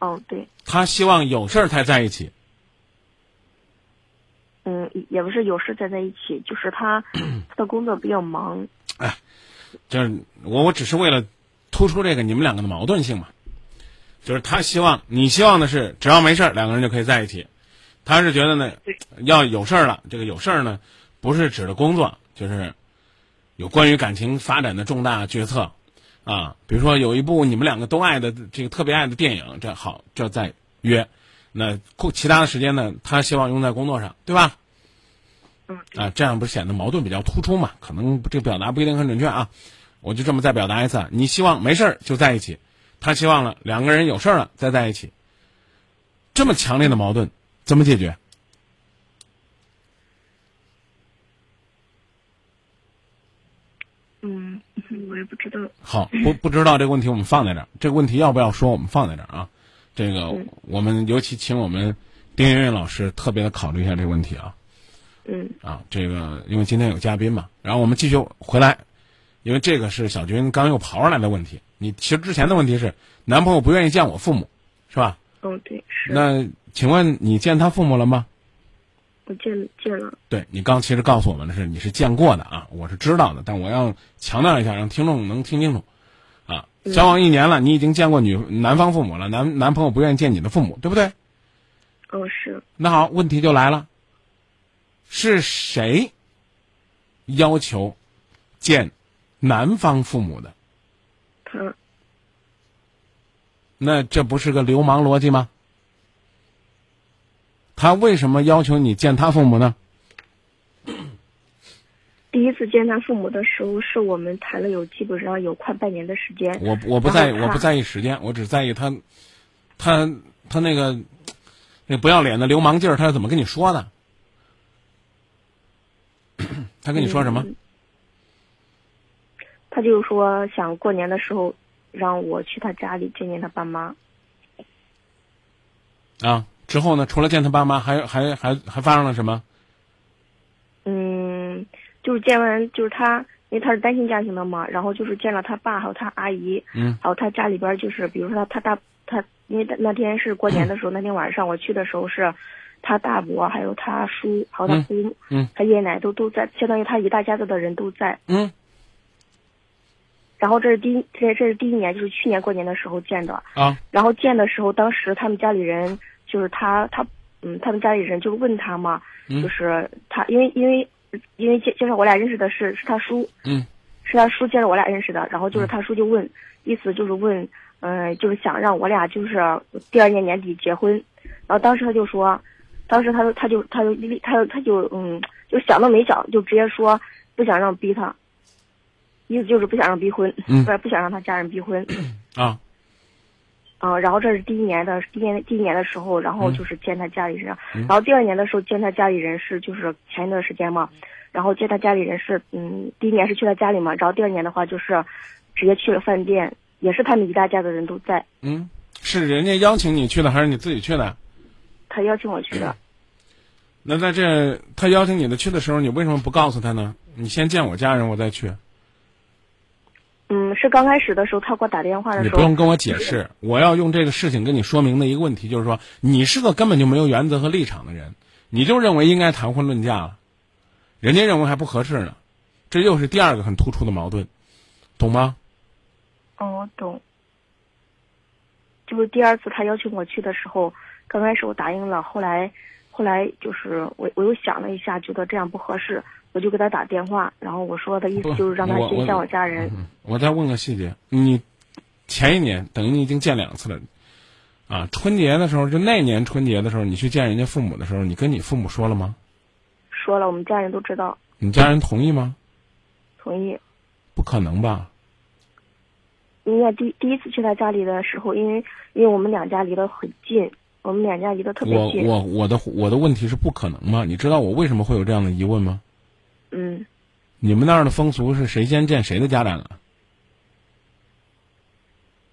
哦，对，他希望有事儿才在一起。嗯，也不是有事才在一起，就是他 他的工作比较忙。哎，就是我我只是为了突出这个你们两个的矛盾性嘛。就是他希望，你希望的是只要没事儿，两个人就可以在一起。他是觉得呢，要有事儿了，这个有事儿呢，不是指的工作，就是有关于感情发展的重大决策，啊，比如说有一部你们两个都爱的这个特别爱的电影，这好，这再约。那其他的时间呢，他希望用在工作上，对吧？嗯。啊，这样不是显得矛盾比较突出嘛？可能这个表达不一定很准确啊。我就这么再表达一次：你希望没事儿就在一起，他希望了两个人有事儿了再在一起。这么强烈的矛盾，怎么解决？嗯，我也不知道。好，不不知道这个问题，我们放在这儿。这个问题要不要说？我们放在这儿啊。这个我们尤其请我们丁媛媛老师特别的考虑一下这个问题啊。嗯。啊，这个因为今天有嘉宾嘛，然后我们继续回来，因为这个是小军刚又刨出来的问题。你其实之前的问题是男朋友不愿意见我父母，是吧？哦，对，是。那请问你见他父母了吗？我见见了。对你刚其实告诉我们的是你是见过的啊，我是知道的，但我要强调一下，让听众能听清楚。啊，交往一年了，你已经见过女男方父母了，男男朋友不愿意见你的父母，对不对？哦，是。那好，问题就来了，是谁要求见男方父母的？他。那这不是个流氓逻辑吗？他为什么要求你见他父母呢？第一次见他父母的时候，是我们谈了有基本上有快半年的时间。我我不在意，我不在意时间，我只在意他，他他那个那不要脸的流氓劲儿，他是怎么跟你说的？他跟你说什么？他就说想过年的时候让我去他家里见见他爸妈。啊。之后呢？除了见他爸妈，还还还还发生了什么？嗯，就是见完，就是他，因为他是单亲家庭的嘛，然后就是见了他爸，还有他阿姨，嗯，还有他家里边就是，比如说他他大他，因为那天是过年的时候，那天晚上我去的时候是，他大伯还有他叔，还有他姑，嗯，他爷爷奶奶都都在，相当于他一大家子的人都在，嗯。然后这是第一，这这是第一年，就是去年过年的时候见的啊。然后见的时候，当时他们家里人。就是他，他，嗯，他们家里人就问他嘛，就是他，因为因为因为介介绍我俩认识的是是他叔，嗯，是他叔介绍我俩认识的，然后就是他叔就问，意思就是问，嗯，就是想让我俩就是第二年年底结婚，然后当时他就说，当时他就他就他就他就他就嗯，就想都没想就直接说不想让逼他，意思就是不想让逼婚，不是不想让他家人逼婚。啊。嗯，然后这是第一年的第一年第一年的时候，然后就是见他家里人，然后第二年的时候见他家里人是就是前一段时间嘛，然后见他家里人是嗯，第一年是去他家里嘛，然后第二年的话就是直接去了饭店，也是他们一大家的人都在。嗯，是人家邀请你去的还是你自己去的？他邀请我去的。那在这他邀请你的去的时候，你为什么不告诉他呢？你先见我家人，我再去。嗯，是刚开始的时候，他给我打电话的时候。你不用跟我解释，我要用这个事情跟你说明的一个问题，就是说，你是个根本就没有原则和立场的人，你就认为应该谈婚论嫁了，人家认为还不合适呢，这又是第二个很突出的矛盾，懂吗？哦，我懂。就是第二次他邀请我去的时候，刚开始我答应了，后来，后来就是我我又想了一下，觉得这样不合适。我就给他打电话，然后我说的意思就是让他先见我家人。我再问个细节，你前一年等于你已经见两次了，啊，春节的时候就那年春节的时候，你去见人家父母的时候，你跟你父母说了吗？说了，我们家人都知道。你家人同意吗？同意。不可能吧？因为第第一次去他家里的时候，因为因为我们两家离得很近，我们两家离得特别近。我我我的我的问题是不可能吗？你知道我为什么会有这样的疑问吗？嗯，你们那儿的风俗是谁先见谁的家长啊？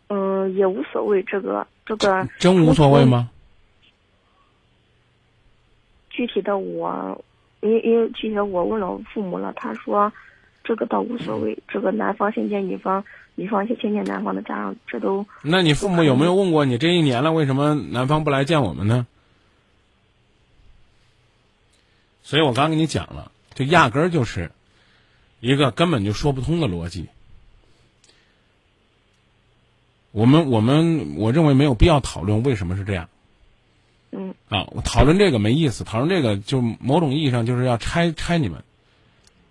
嗯，也无所谓，这个这个真无所谓吗？具体的我，因为因为具体的我问了我父母了，他说这个倒无所谓，这个男方先见女方，女方先见男方的家长，这都。那你父母有没有问过你这一年了，为什么男方不来见我们呢？所以我刚跟你讲了。就压根儿就是一个根本就说不通的逻辑。我们我们我认为没有必要讨论为什么是这样。嗯。啊，我讨论这个没意思，讨论这个就某种意义上就是要拆拆你们，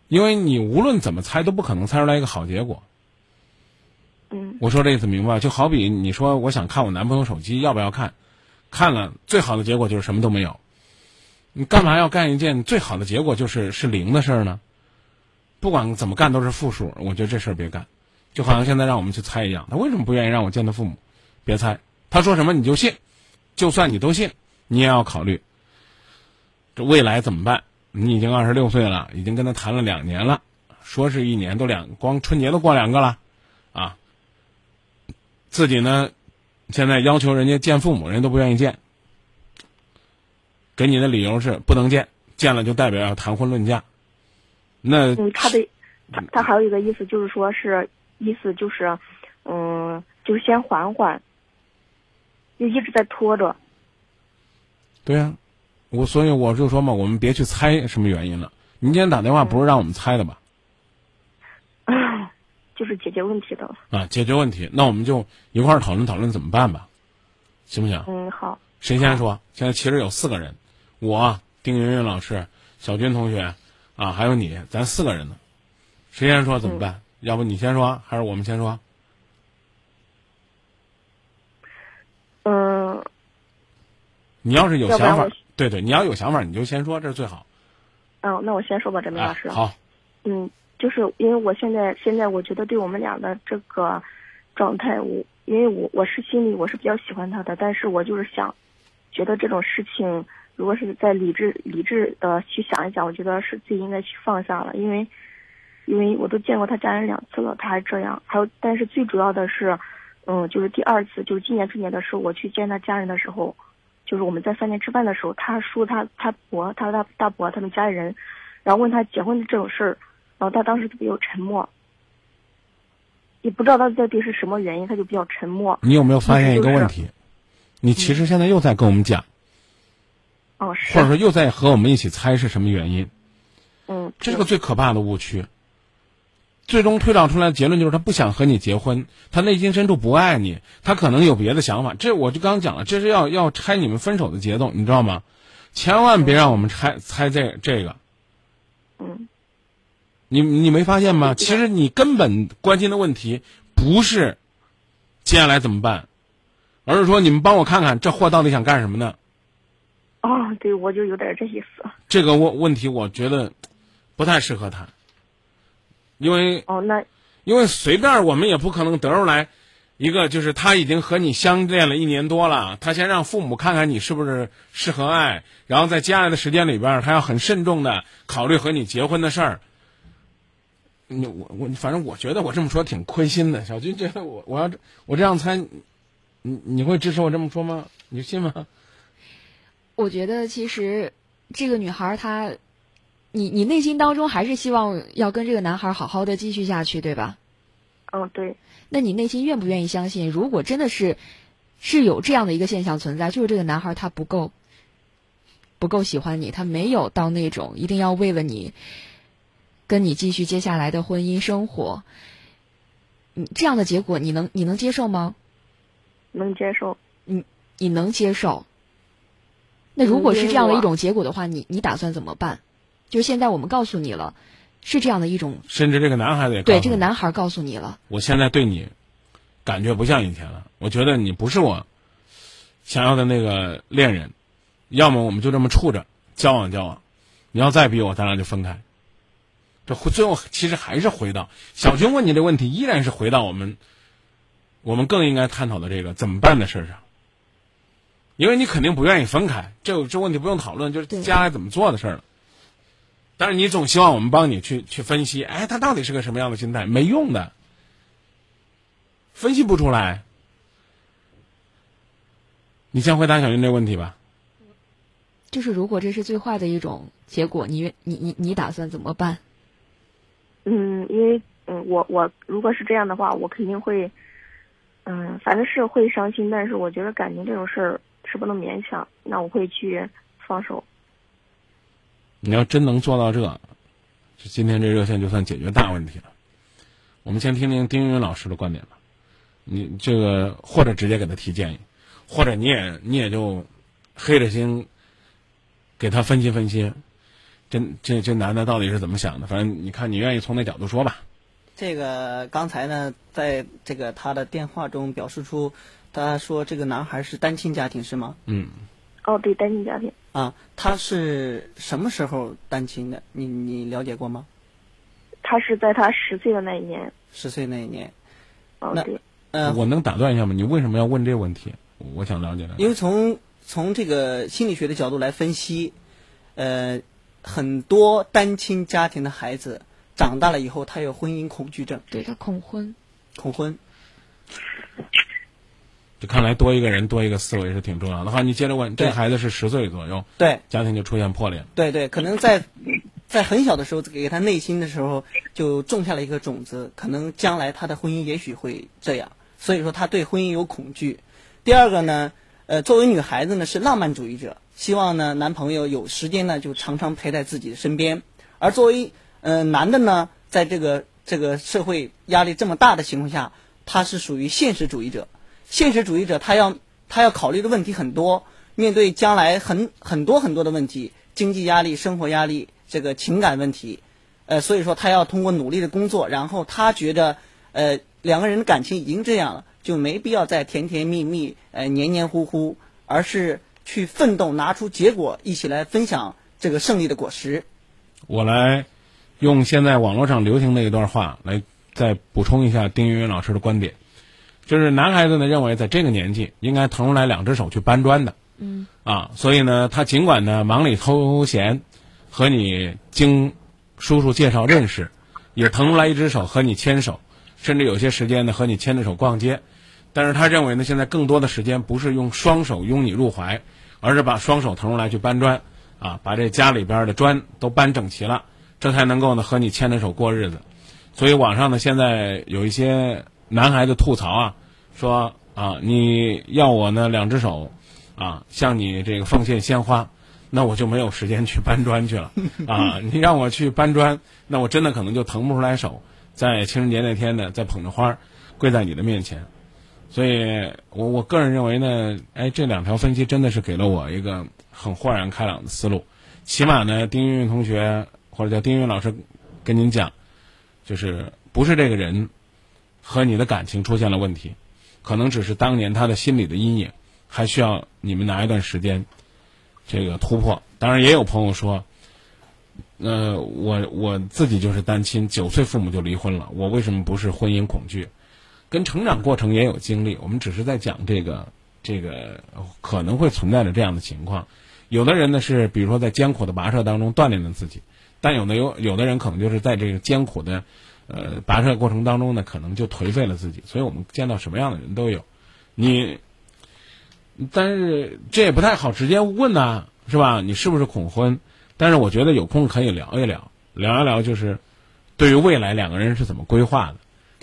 因为你无论怎么猜都不可能猜出来一个好结果。嗯，我说这意思明白？就好比你说我想看我男朋友手机，要不要看？看了最好的结果就是什么都没有。你干嘛要干一件最好的结果就是是零的事儿呢？不管怎么干都是负数，我觉得这事儿别干。就好像现在让我们去猜一样，他为什么不愿意让我见他父母？别猜，他说什么你就信，就算你都信，你也要考虑这未来怎么办。你已经二十六岁了，已经跟他谈了两年了，说是一年都两，光春节都过两个了，啊，自己呢，现在要求人家见父母，人家都不愿意见，给你的理由是不能见，见了就代表要谈婚论嫁，那嗯，他的他他还有一个意思就是说是意思就是，嗯，就是先缓缓，就一直在拖着。对呀、我所以我就说嘛，我们别去猜什么原因了。您今天打电话不是让我们猜的吧？就是解决问题的。啊，解决问题，那我们就一块儿讨论讨论怎么办吧，行不行？嗯，好。谁先说？现在其实有四个人，我、丁云云老师、小军同学，啊，还有你，咱四个人呢。谁先说怎么办？要不你先说，还是我们先说？嗯，你要是有想法对对，你要有想法你就先说，这是最好。嗯，那我先说吧，张明老师。哎好，嗯，就是因为我现在现在我觉得对我们俩的这个状态，我因为我我是心里我是比较喜欢他的，但是我就是想，觉得这种事情如果是在理智理智的去想一想，我觉得是自己应该去放下了，因为因为我都见过他家人两次了，他还这样，还有但是最主要的是，嗯，就是第二次就是今年春节的时候我去见他家人的时候。就是我们在饭店吃饭的时候，他说他他伯他他大伯他们家里人，然后问他结婚的这种事儿，然后他当时就比较沉默，也不知道他到底是什么原因，他就比较沉默。你有没有发现一个问就是题？你其实现在又在跟我们讲，哦，是或者说又在和我们一起猜是什么原因，嗯，这是个最可怕的误区。最终推导出来的结论就是他不想和你结婚，他内心深处不爱你，他可能有别的想法。这我就刚讲了，这是要要拆你们分手的节奏，你知道吗？千万别让我们猜猜这这个。嗯。你你没发现吗？其实你根本关心的问题不是接下来怎么办，而是说你们帮我看看这货到底想干什么呢？哦，对，我就有点这意思。这个问问题，我觉得不太适合谈，因为哦，那因为随便我们也不可能得出来一个，就是他已经和你相恋了一年多了，他先让父母看看你是不是适合爱，然后在接下来的时间里边，他要很慎重的考虑和你结婚的事儿。你我我反正我觉得我这么说挺亏心的，小军觉得我我要我这样猜，你你会支持我这么说吗？你信吗？我觉得其实这个女孩儿她，你你内心当中还是希望要跟这个男孩儿好好的继续下去，对吧？嗯，对。那你内心愿不愿意相信，如果真的是是有这样的一个现象存在，就是这个男孩儿他不够不够喜欢你，他没有到那种一定要为了你跟你继续接下来的婚姻生活，嗯，这样的结果你能你能接受吗？能接受。你你能接受？那如果是这样的一种结果的话，你你打算怎么办？就是现在我们告诉你了，是这样的一种，甚至这个男孩子也对这个男孩儿告诉你了，我现在对你感觉不像以前了，我觉得你不是我想要的那个恋人，要么我们就这么处着交往交往，你要再逼我，咱俩就分开。这回最后其实还是回到小军问你这个问题，依然是回到我们我们更应该探讨的这个怎么办的事儿上，因为你肯定不愿意分开，这这问题不用讨论，就是将来怎么做的事儿了。但是你总希望我们帮你去去分析，哎，他到底是个什么样的心态？没用的，分析不出来。你先回答小云这个问题吧。就是如果这是最坏的一种结果，你愿你你你打算怎么办？嗯，因为嗯，我我如果是这样的话，我肯定会，嗯，反正是会伤心，但是我觉得感情这种事儿是不能勉强，那我会去放手。你要真能做到这，这今天这热线就算解决大问题了。我们先听听丁云老师的观点吧。你这个或者直接给他提建议，或者你也你也就黑着心给他分析分析。这这这男的到底是怎么想的？反正你看，你愿意从那角度说吧。这个刚才呢，在这个他的电话中表示出，他说这个男孩是单亲家庭是吗？嗯。哦，对，单亲家庭。啊，他是什么时候单亲的？你你了解过吗？他是在他十岁的那一年。十岁那一年。哦，对。呃，我能打断一下吗？你为什么要问这个问题？我想了解了。因为从从这个心理学的角度来分析，呃，很多单亲家庭的孩子长大了以后，他有婚姻恐惧症。对他恐婚。恐婚。就看来多一个人多一个思维是挺重要的。好，你接着问，这孩子是十岁左右，对，家庭就出现破裂。对对，可能在在很小的时候给他内心的时候就种下了一个种子，可能将来他的婚姻也许会这样。所以说他对婚姻有恐惧。第二个呢，呃，作为女孩子呢是浪漫主义者，希望呢男朋友有时间呢就常常陪在自己的身边。而作为呃男的呢，在这个这个社会压力这么大的情况下，他是属于现实主义者。现实主义者，他要他要考虑的问题很多，面对将来很很多很多的问题，经济压力、生活压力、这个情感问题，呃，所以说他要通过努力的工作，然后他觉得，呃，两个人的感情已经这样了，就没必要再甜甜蜜蜜、呃黏黏糊糊，而是去奋斗，拿出结果，一起来分享这个胜利的果实。我来用现在网络上流行的一段话来再补充一下丁云云老师的观点。就是男孩子呢认为，在这个年纪应该腾出来两只手去搬砖的，嗯，啊，所以呢，他尽管呢忙里偷闲，和你经叔叔介绍认识，也腾出来一只手和你牵手，甚至有些时间呢和你牵着手逛街，但是他认为呢，现在更多的时间不是用双手拥你入怀，而是把双手腾出来去搬砖，啊，把这家里边的砖都搬整齐了，这才能够呢和你牵着手过日子。所以网上呢现在有一些。男孩子吐槽啊，说啊，你要我呢两只手，啊，向你这个奉献鲜花，那我就没有时间去搬砖去了 啊。你让我去搬砖，那我真的可能就腾不出来手，在情人节那天呢，再捧着花跪在你的面前。所以我我个人认为呢，哎，这两条分析真的是给了我一个很豁然开朗的思路。起码呢，丁云云同学或者叫丁云老师跟您讲，就是不是这个人。和你的感情出现了问题，可能只是当年他的心理的阴影，还需要你们拿一段时间，这个突破。当然，也有朋友说，呃，我我自己就是单亲，九岁父母就离婚了，我为什么不是婚姻恐惧？跟成长过程也有经历，我们只是在讲这个这个可能会存在的这样的情况。有的人呢是，比如说在艰苦的跋涉当中锻炼了自己，但有的有有的人可能就是在这个艰苦的。呃，跋涉过程当中呢，可能就颓废了自己，所以我们见到什么样的人都有。你，但是这也不太好直接问呐，是吧？你是不是恐婚？但是我觉得有空可以聊一聊，聊一聊就是对于未来两个人是怎么规划的。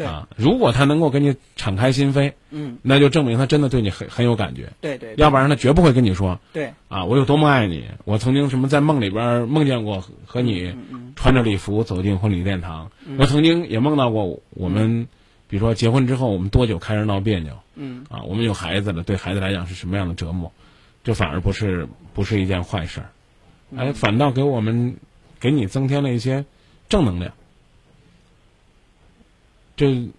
啊，如果他能够跟你敞开心扉，嗯，那就证明他真的对你很很有感觉。对对，要不然他绝不会跟你说。对。啊，我有多么爱你，我曾经什么在梦里边梦见过和你穿着礼服走进婚礼殿堂，我曾经也梦到过我们，比如说结婚之后我们多久开始闹别扭，嗯，啊，我们有孩子了，对孩子来讲是什么样的折磨，这反而不是不是一件坏事儿，哎，反倒给我们给你增添了一些正能量。这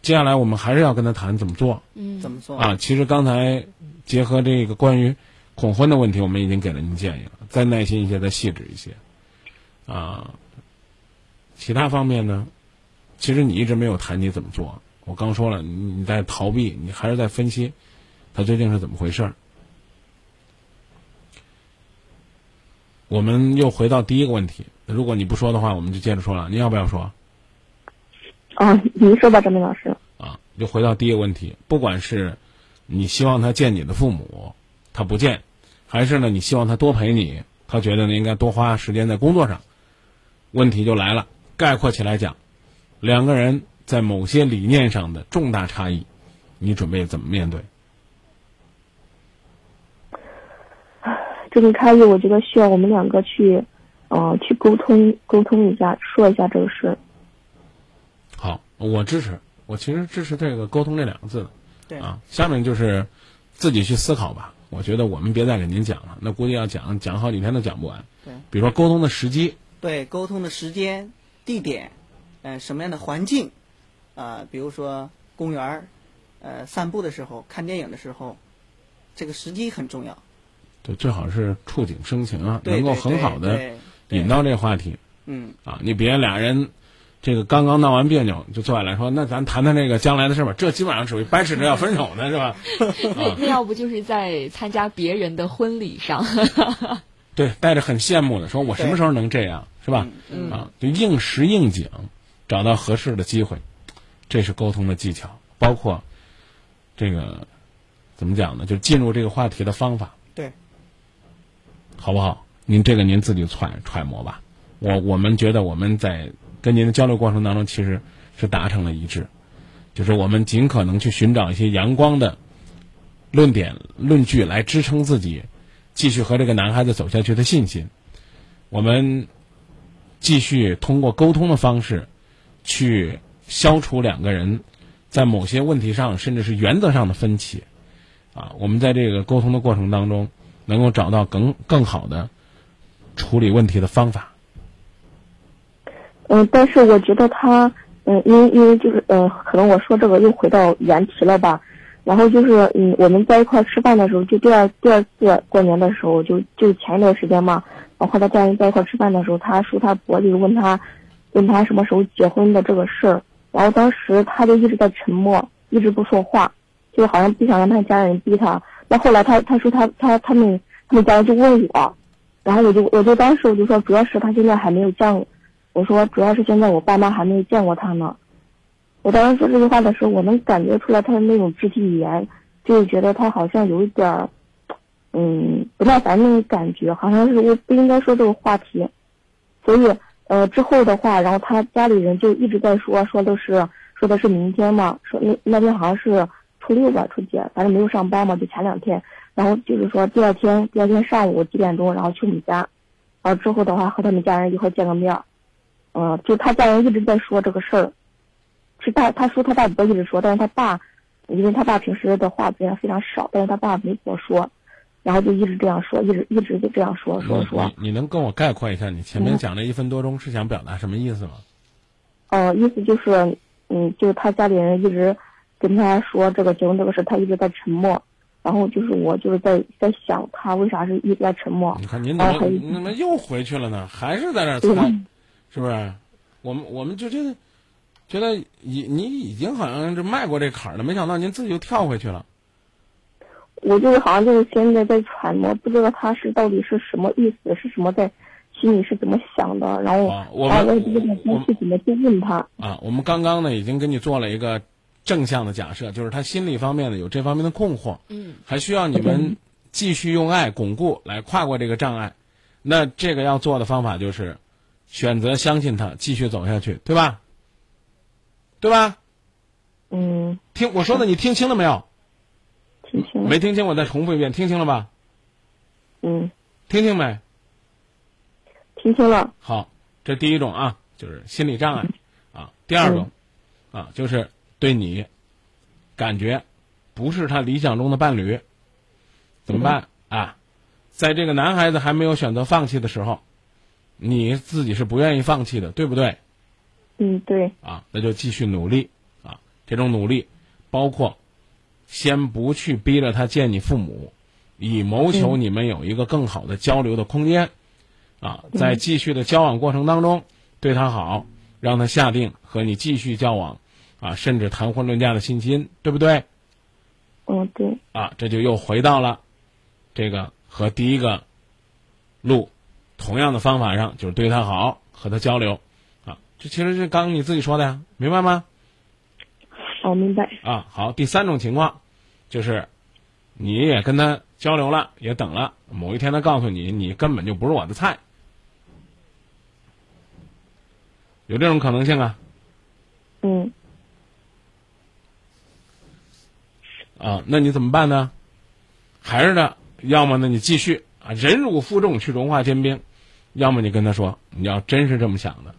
接下来我们还是要跟他谈怎么做。嗯，怎么做啊？其实刚才结合这个关于恐婚的问题，我们已经给了您建议了，再耐心一些，再细致一些。啊，其他方面呢？其实你一直没有谈你怎么做。我刚说了，你你在逃避，你还是在分析，他究竟是怎么回事儿。我们又回到第一个问题，如果你不说的话，我们就接着说了。你要不要说？哦，您说吧，张明老师。啊，就回到第一个问题，不管是你希望他见你的父母，他不见，还是呢你希望他多陪你，他觉得呢应该多花时间在工作上，问题就来了。概括起来讲，两个人在某些理念上的重大差异，你准备怎么面对？这个差异，我觉得需要我们两个去，呃，去沟通沟通一下，说一下这个事。好，我支持。我其实支持这个“沟通”这两个字的。对啊，下面就是自己去思考吧。我觉得我们别再给您讲了，那估计要讲讲好几天都讲不完。对，比如说沟通的时机，对，沟通的时间、地点，呃，什么样的环境，啊、比如说公园儿，呃，散步的时候、看电影的时候，这个时机很重要。对，最好是触景生情啊，能够很好的引到这个话题嗯，啊。你别俩人这个刚刚闹完别扭就坐下来说，那咱谈谈这个将来的事吧。这基本上属于掰扯着要分手呢，是吧？那那要不就是在参加别人的婚礼上，对，带着很羡慕的说，我什么时候能这样，是吧？嗯啊，就应时应景，找到合适的机会，这是沟通的技巧，包括这个怎么讲呢？就进入这个话题的方法，对，好不好？您这个您自己揣揣摩吧。我我们觉得我们在跟您的交流过程当中，其实是达成了一致，就是我们尽可能去寻找一些阳光的论点、论据来支撑自己继续和这个男孩子走下去的信心。我们继续通过沟通的方式去消除两个人在某些问题上甚至是原则上的分歧。啊，我们在这个沟通的过程当中，能够找到更更好的处理问题的方法。嗯，但是我觉得他，嗯，因为因为就是，嗯，可能我说这个又回到原题了吧。然后就是，嗯，我们在一块吃饭的时候，就第二第二次过年的时候，就就前一段时间嘛，我和他家人在一块吃饭的时候，他说他伯就问他，问他什么时候结婚的这个事儿，然后当时他就一直在沉默，一直不说话，就好像不想让他家人逼他。那后来他他说他他他们他们家人就问我，然后我就我就当时我就说，主要是他现在还没有降，我说主要是现在我爸妈还没见过他呢。我当时说这句话的时候，我能感觉出来他的那种肢体语言，就是觉得他好像有一点儿，嗯，不耐烦那种感觉，好像是我不应该说这个话题。所以，呃，之后的话，然后他家里人就一直在说，说的是说的是明天嘛，说那那天好像是初六吧，初几，反正没有上班嘛，就前两天。然后就是说第二天，第二天上午几点钟，然后去我们家，然后之后的话和他们家人一块见个面。嗯、就他家人一直在说这个事儿。是大，他说他大伯一直说，但是他爸，因为他爸平时的话非常非常少，但是他爸没怎么说，然后就一直这样说，一直一直就这样说说说。你你能跟我概括一下你前面讲这一分多钟是想表达什么意思吗？呃，意思就是，嗯，就是他家里人一直跟他说这个结婚这个事，他一直在沉默。然后就是我就是在在想他为啥是一直在沉默。你看您怎么又回去了呢？还是在那儿对猜，是不是？我们我们就觉得觉得已你已经好像是迈过这坎儿了，没想到您自己又跳回去了。我就是好像就是现在在揣摩，不知道他是到底是什么意思，是什么在心里是怎么想的，然后啊我们啊我也不知道该去怎么去问他。啊，我们刚刚呢已经给你做了一个正向的假设，就是他心理方面呢有这方面的困惑，嗯，还需要你们继续用爱巩固来跨过这个障碍。那这个要做的方法就是选择相信他，继续走下去，对吧？对吧？嗯，听我说的，你听清了没有？听清了。没听清，我再重复一遍，听清了吧？嗯，听清没？听清了。好，这第一种啊，就是心理障碍啊。第二种啊，就是对你感觉不是他理想中的伴侣，怎么办啊？在这个男孩子还没有选择放弃的时候，你自己是不愿意放弃的，对不对？嗯，对。啊，那就继续努力啊。这种努力包括先不去逼着他见你父母，以谋求嗯你们有一个更好的交流的空间。啊，在继续的交往过程当中，对他好，让他下定和你继续交往，啊，甚至谈婚论嫁的信心，对不对？嗯，对。啊，这就又回到了这个和第一个路同样的方法上，就是对他好，和他交流，啊，这其实是刚刚你自己说的呀，明白吗？哦，明白。啊，好，第三种情况就是你也跟他交流了，也等了，某一天他告诉你，你根本就不是我的菜，有这种可能性啊？嗯，啊，那你怎么办呢？还是呢，要么呢你继续啊，忍辱负重去融化坚冰，要么你跟他说，你要真是这么想的，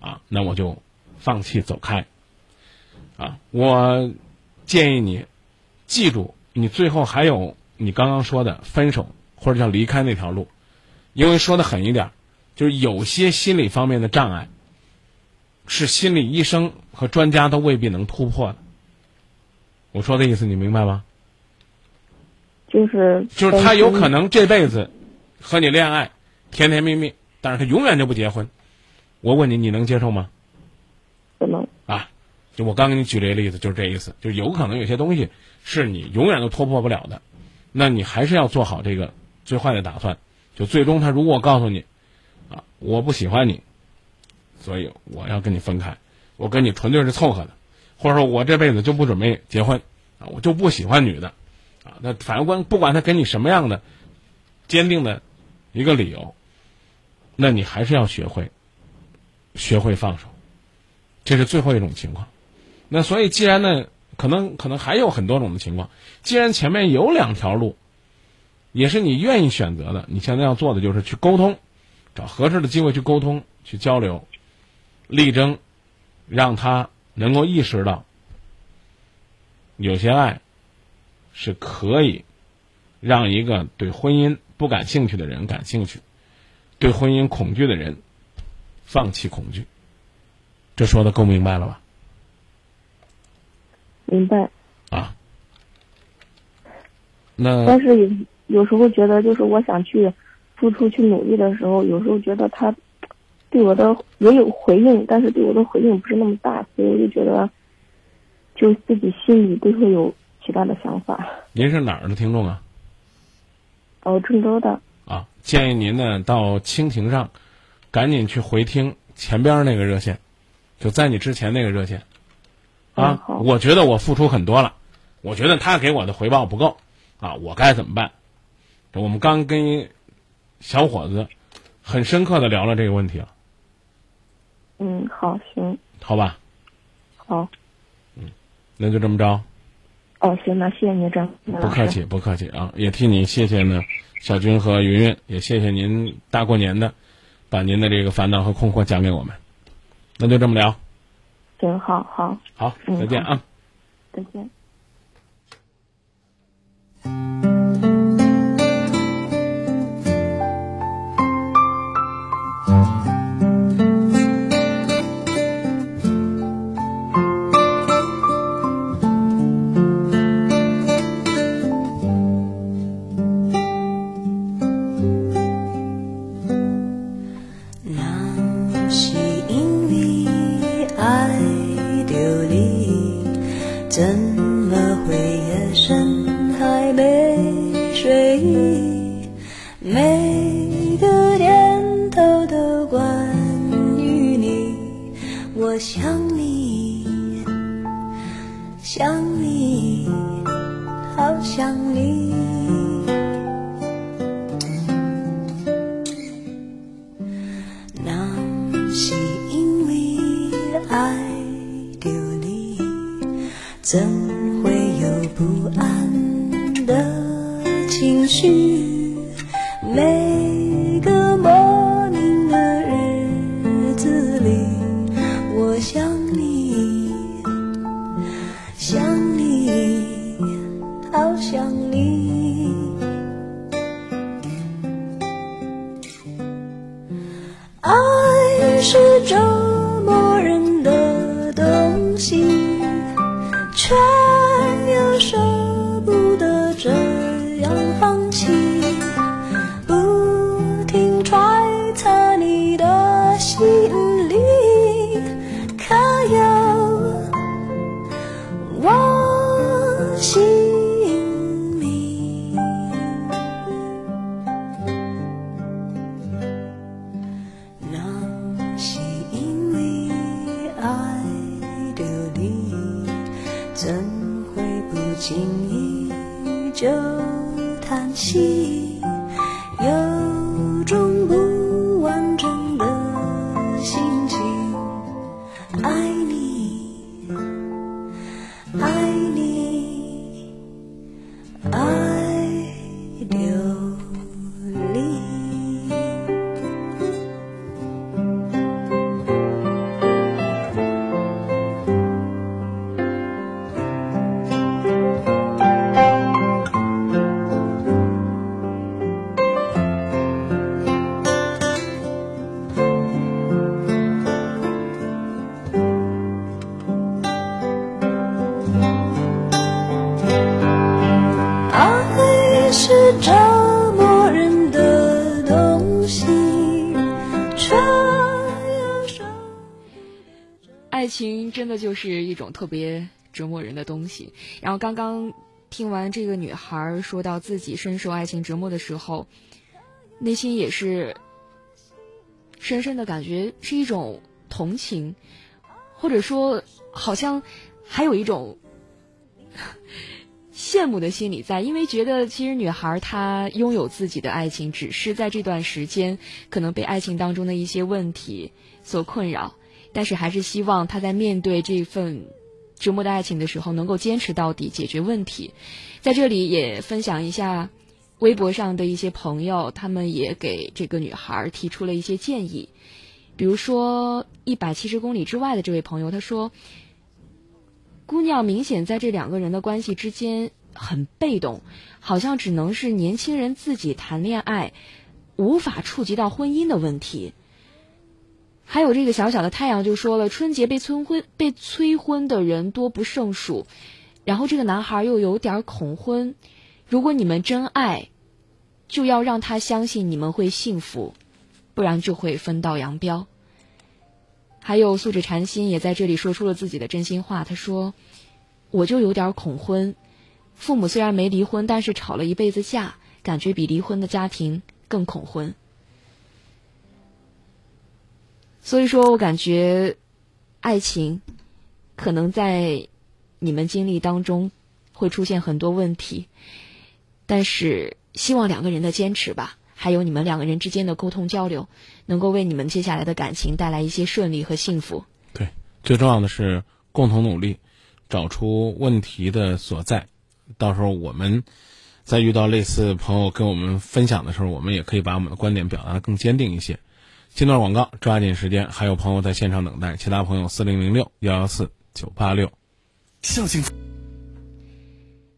啊，那我就放弃走开。啊，我建议你记住，你最后还有你刚刚说的分手或者叫离开那条路，因为说的狠一点，就是有些心理方面的障碍，是心理医生和专家都未必能突破的。我说的意思你明白吗？就是就是他有可能这辈子和你恋爱，甜甜蜜蜜，但是他永远就不结婚。我问你，你能接受吗？不能啊！就我刚给你举这个例子，就是这意思，就有可能有些东西是你永远都突破不了的，那你还是要做好这个最坏的打算。就最终他如果告诉你，啊，我不喜欢你，所以我要跟你分开，我跟你纯粹是凑合的，或者说我这辈子就不准备结婚，啊，我就不喜欢女的，啊，那反正关不管他给你什么样的坚定的一个理由，那你还是要学会学会放手，这是最后一种情况。那所以，既然呢，可能可能还有很多种的情况。既然前面有两条路，也是你愿意选择的，你现在要做的就是去沟通，找合适的机会去沟通、去交流，力争让他能够意识到，有些爱是可以让一个对婚姻不感兴趣的人感兴趣，对婚姻恐惧的人放弃恐惧。这说的够明白了吧？明白。啊。那但是有有时候觉得，就是我想去付出、去努力的时候，有时候觉得他对我的也有回应，但是对我的回应不是那么大，所以我就觉得，就自己心里都会有其他的想法。您是哪儿的听众啊？哦，郑州的。啊，建议您呢到蜻蜓上，赶紧去回听前边那个热线，就在你之前那个热线。啊，我觉得我付出很多了，我觉得他给我的回报不够，啊，我该怎么办？我们刚跟小伙子很深刻的聊了这个问题了。嗯，好，行。好吧。好。嗯，那就这么着。哦，行，那谢谢您，张。不客气，不客气啊！也替你谢谢呢，小军和云云，也谢谢您大过年的，把您的这个烦恼和困惑讲给我们。那就这么聊。行，好好。好，再见啊。再见。爱情真的就是一种特别折磨人的东西。然后刚刚听完这个女孩说到自己深受爱情折磨的时候，内心也是深深的感觉是一种同情，或者说好像还有一种羡慕的心理在，因为觉得其实女孩她拥有自己的爱情，只是在这段时间可能被爱情当中的一些问题所困扰，但是还是希望她在面对这份折磨的爱情的时候，能够坚持到底，解决问题。在这里也分享一下微博上的一些朋友，他们也给这个女孩提出了一些建议，比如说一百七十公里之外的这位朋友，他说。姑娘明显在这两个人的关系之间很被动，好像只能是年轻人自己谈恋爱，无法触及到婚姻的问题。还有这个小小的太阳就说了，春节被催婚被催婚的人多不胜数，然后这个男孩又有点恐婚。如果你们真爱，就要让他相信你们会幸福，不然就会分道扬镳。还有素质禅心也在这里说出了自己的真心话。他说：“我就有点恐婚，父母虽然没离婚，但是吵了一辈子架，感觉比离婚的家庭更恐婚。所以说我感觉，爱情可能在你们经历当中会出现很多问题，但是希望两个人的坚持吧。”还有你们两个人之间的沟通交流，能够为你们接下来的感情带来一些顺利和幸福。对，最重要的是共同努力，找出问题的所在。到时候我们在遇到类似朋友跟我们分享的时候，我们也可以把我们的观点表达的更坚定一些。进段广告，抓紧时间。还有朋友在现场等待，其他朋友四零零六幺幺四九八六。孝敬。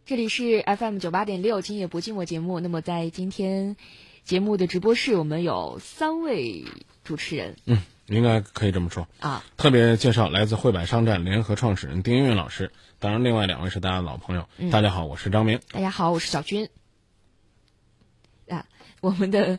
这里是 FM 九八点六，今夜不寂寞节目。那么在今天。节目的直播室，我们有三位主持人。嗯，应该可以这么说啊。特别介绍来自汇百商战联合创始人丁云老师，当然另外两位是大家的老朋友。大家好，我是张明。大家好，我是小军。我们的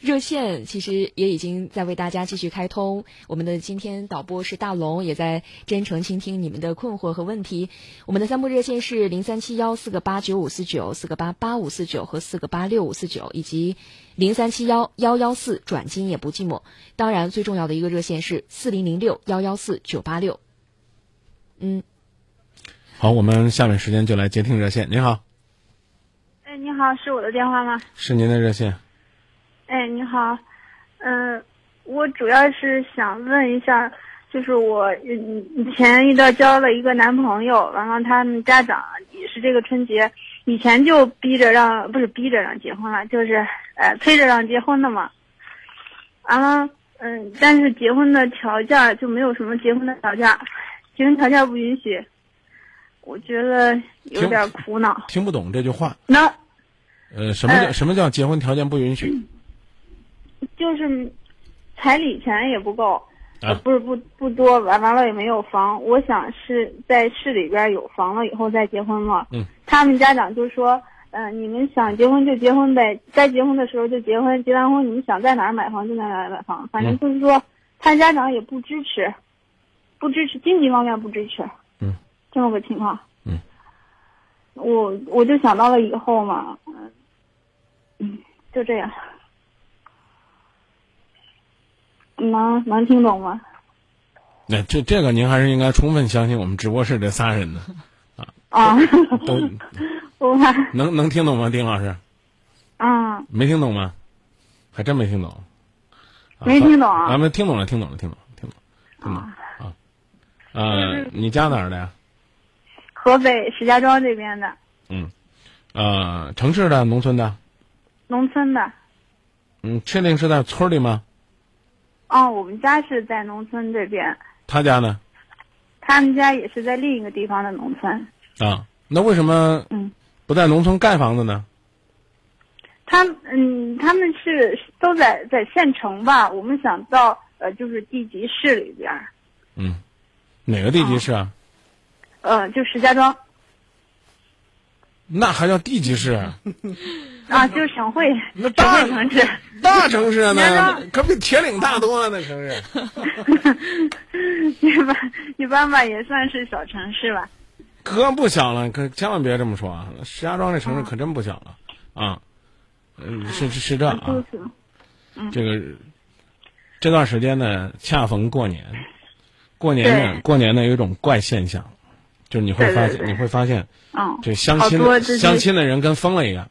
热线其实也已经在为大家继续开通。我们的今天导播是大龙，也在真诚倾听你们的困惑和问题。我们的三部热线是零三七幺四个八九五四九、四个八八五四九和四个八六五四九，以及零三七幺幺幺四转今夜不寂寞。当然，最重要的一个热线是四零零六幺幺四九八六。嗯，好，我们下面时间就来接听热线。您好。哎，你好，是我的电话吗？是您的热线。哎，你好，嗯，我主要是想问一下，就是我以前一段交了一个男朋友，完了他们家长也是这个春节以前就逼着让，不是逼着让结婚了，就是呃催着让结婚的嘛。完了，嗯，但是结婚的条件就没有什么结婚的条件，结婚条件不允许，我觉得有点苦恼。听不懂这句话。那。呃，什么叫什么叫结婚条件不允许？就是彩礼钱也不够，不是不不多，完完了也没有房。我想是在市里边有房了以后再结婚嘛。嗯。他们家长就说：“嗯，你们想结婚就结婚呗，该结婚的时候就结婚，结完婚你们想在哪儿买房就在哪儿买房，反正就是说，他家长也不支持，不支持经济方面不支持。”嗯。这么个情况。嗯。我我就想到了以后嘛，嗯。嗯，就这样，能能听懂吗？那这这个您还是应该充分相信我们直播室这仨人的，啊啊，都 我能能听懂吗，丁老师？啊，没听懂吗？还真没听懂，没听懂啊？没听懂了，听懂了，听懂了，听懂，听懂啊啊！你家哪儿的呀？河北石家庄这边的。嗯，呃，城市的，农村的。农村的，嗯，确定是在村里吗？哦，我们家是在农村这边。他家呢？他们家也是在另一个地方的农村。啊，那为什么嗯不在农村盖房子呢？他嗯，他们是都在在县城吧？我们想到呃，就是地级市里边。嗯，哪个地级市啊？呃，就石家庄。那还叫地级市？啊，就是省会那大城市。大城市你呢，可比铁岭大多了。那城市，一般一般吧，也算是小城市吧。可不小了，可千万别这么说啊！石家庄这城市可真不小了啊！嗯，是是是这啊，嗯，这个这段时间呢，恰逢过年，过年呢，过年呢有一种怪现象，就是你会发现，你会发现，嗯，这相亲相亲的人跟疯了一样。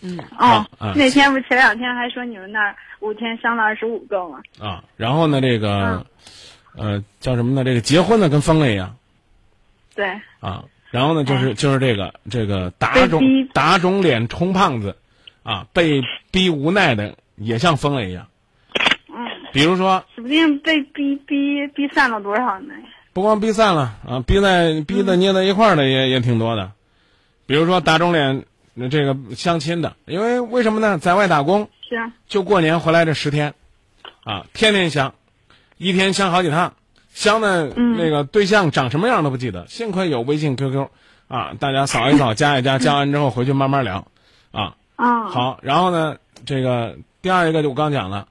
嗯，哦，啊那天不前两天还说你们那儿五天相了二十五个吗？啊，然后呢，这嗯个，呃，叫什么呢？这个结婚的跟疯了一样对，啊。然后呢，就是就是这个这个打肿打肿脸充胖子，啊，被逼无奈的也像疯了一样。嗯，比如说，指不定被逼逼逼散了多少呢？不光逼散了啊，逼在逼的捏在一块儿的也、也挺多的。比如说打肿脸呃这个相亲的，因为为什么呢？在外打工，是啊，就过年回来这十天，啊，天天相，一天相好几趟，相的那个对象长什么样都不记得，幸亏有微信、QQ，啊，大家扫一扫，加一加，加完之后回去慢慢聊，啊，啊，好，然后呢，这个第二一个就我刚讲了，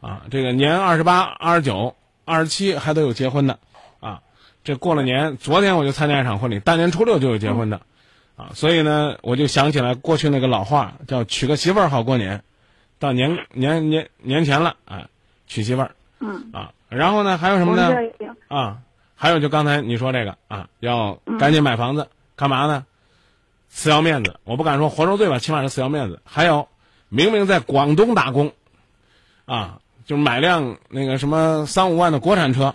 啊，这个年二十八、二十九、二十七还都有结婚的，啊，这过了年，昨天我就参加一场婚礼，大年初六就有结婚的，啊，所以呢，我就想起来过去那个老话，叫娶个媳妇儿好过年，到年年年年前了，啊，娶媳妇儿嗯，啊，然后呢，还有什么呢啊，还有就刚才你说这个啊，要赶紧买房子，干嘛呢？死要面子，我不敢说活受罪吧，起码是死要面子。还有，明明在广东打工，啊，就买辆那个什么三五万的国产车，啊，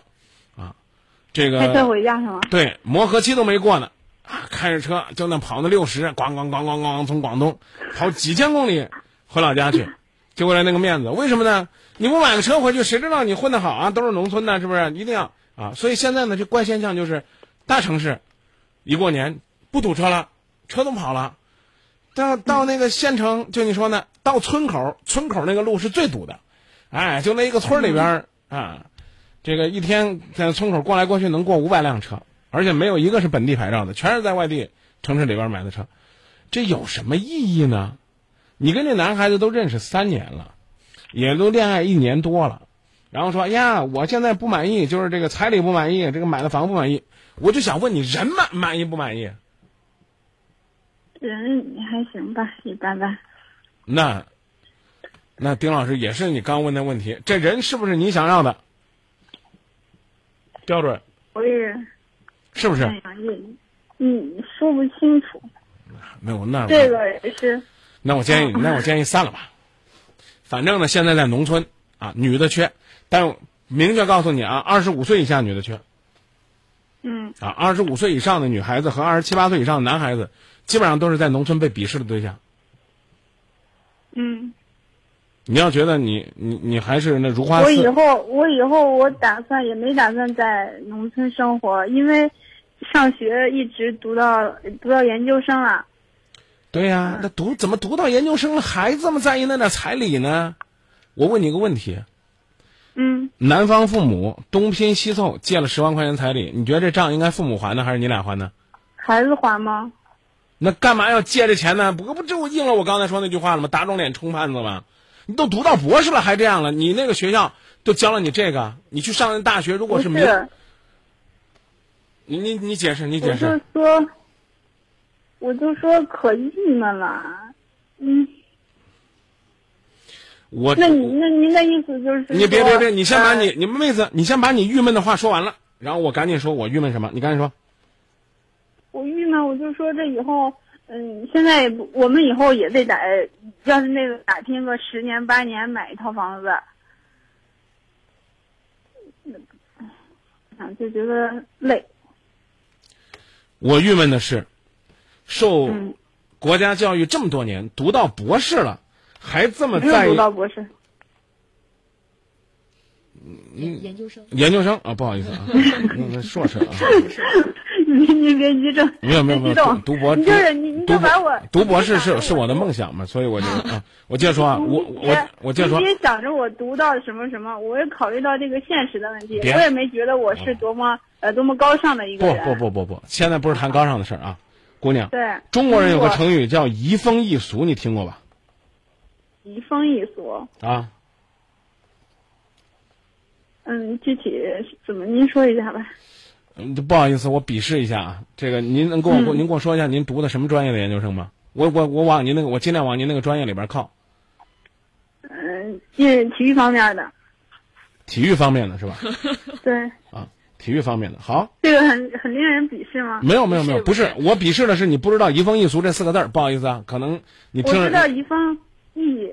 这个开车回家是吗？对，磨合期都没过呢，啊，开着车就那跑那六十，咣咣咣咣咣，从广东跑几千公里回老家去，就为了那个面子。为什么呢？你不买个车回去，谁知道你混得好啊？都是农村的，是不是？一定要啊！所以现在呢，这怪现象就是，大城市一过年不堵车了，车都跑了。到到那个县城，就你说呢，到村口，村口那个路是最堵的，哎，就那一个村里边儿啊，这个一天在村口过来过去能过五百辆车，而且没有一个是本地牌照的，全是在外地城市里边买的车，这有什么意义呢？你跟这男孩子都认识三年了，也都恋爱一年多了，然后说哎呀，我现在不满意，就是这个彩礼不满意，这个买的房不满意，我就想问你，人满满意不满意？人还行吧，一般般。那，那丁老师也是你刚问的问题，这人是不是你想要的标准？我也是不是？哎呀，也嗯说不清楚，没有那这个也是那我建议，那我建议散了吧。反正呢，现在在农村啊，女的缺，但明确告诉你啊，二十五岁以下女的缺嗯啊，二十五岁以上的女孩子和二十七八岁以上的男孩子，基本上都是在农村被鄙视的对象。嗯。你要觉得你你你还是那如花我以后我以后我打算也没打算在农村生活，因为上学一直读到读到研究生了。对呀、那读怎么读到研究生了还这么在意那点彩礼呢？我问你个问题，嗯，男方父母东拼西凑借了十万块钱彩礼，你觉得这账应该父母还呢，还是你俩还呢？孩子还吗？那干嘛要借这钱呢？不不，这不应了我刚才说那句话了吗？打肿脸充胖子吗？你都读到博士了还这样了？你那个学校都教了你这个，你去上那大学，如果是明，不是，你你你解释，你我就解释。说，我就说可郁闷了。嗯，我那你那您的意思就是你别别别，你先把呃你你们妹子，你先把你郁闷的话说完了，然后我赶紧说我郁闷什么，你赶紧说。我郁闷，我就说这以后，嗯，现在，我们以后也得打，要是那个打拼个十年八年买一套房子，啊，就觉得累。我郁闷的是，受嗯国家教育这么多年，读到博士了，还这么没有在意读到博士，研研究生。研究生啊？不好意思啊，那那硕士啊，你你别激动，没有没有没有，读博你就是你你就把我读博士是是我的梦想嘛，所以我就啊，我接着说啊，我我我接着说你，别想着我读到什么什么，我也考虑到这个现实的问题，我也没觉得我是多么呃多么高尚的一个不。不不不不，现在不是谈高尚的事儿啊，姑娘。对。中国人有个成语叫移风易俗，你听过吧？移风易俗。啊。嗯，具体怎么？您说一下吧。嗯，不好意思，我鄙视一下啊。这个，您能跟我、嗯、您跟我说一下，您读的什么专业的研究生吗？我我我往您那个，我尽量往您那个专业里边靠。嗯，是体育方面的。体育方面的是吧？对。啊，体育方面的好。这个很很令人鄙视吗？没有没有没有，不是我鄙视的是你不知道“移风易俗”这四个字儿不好意思啊，可能你听我知道“移风易”，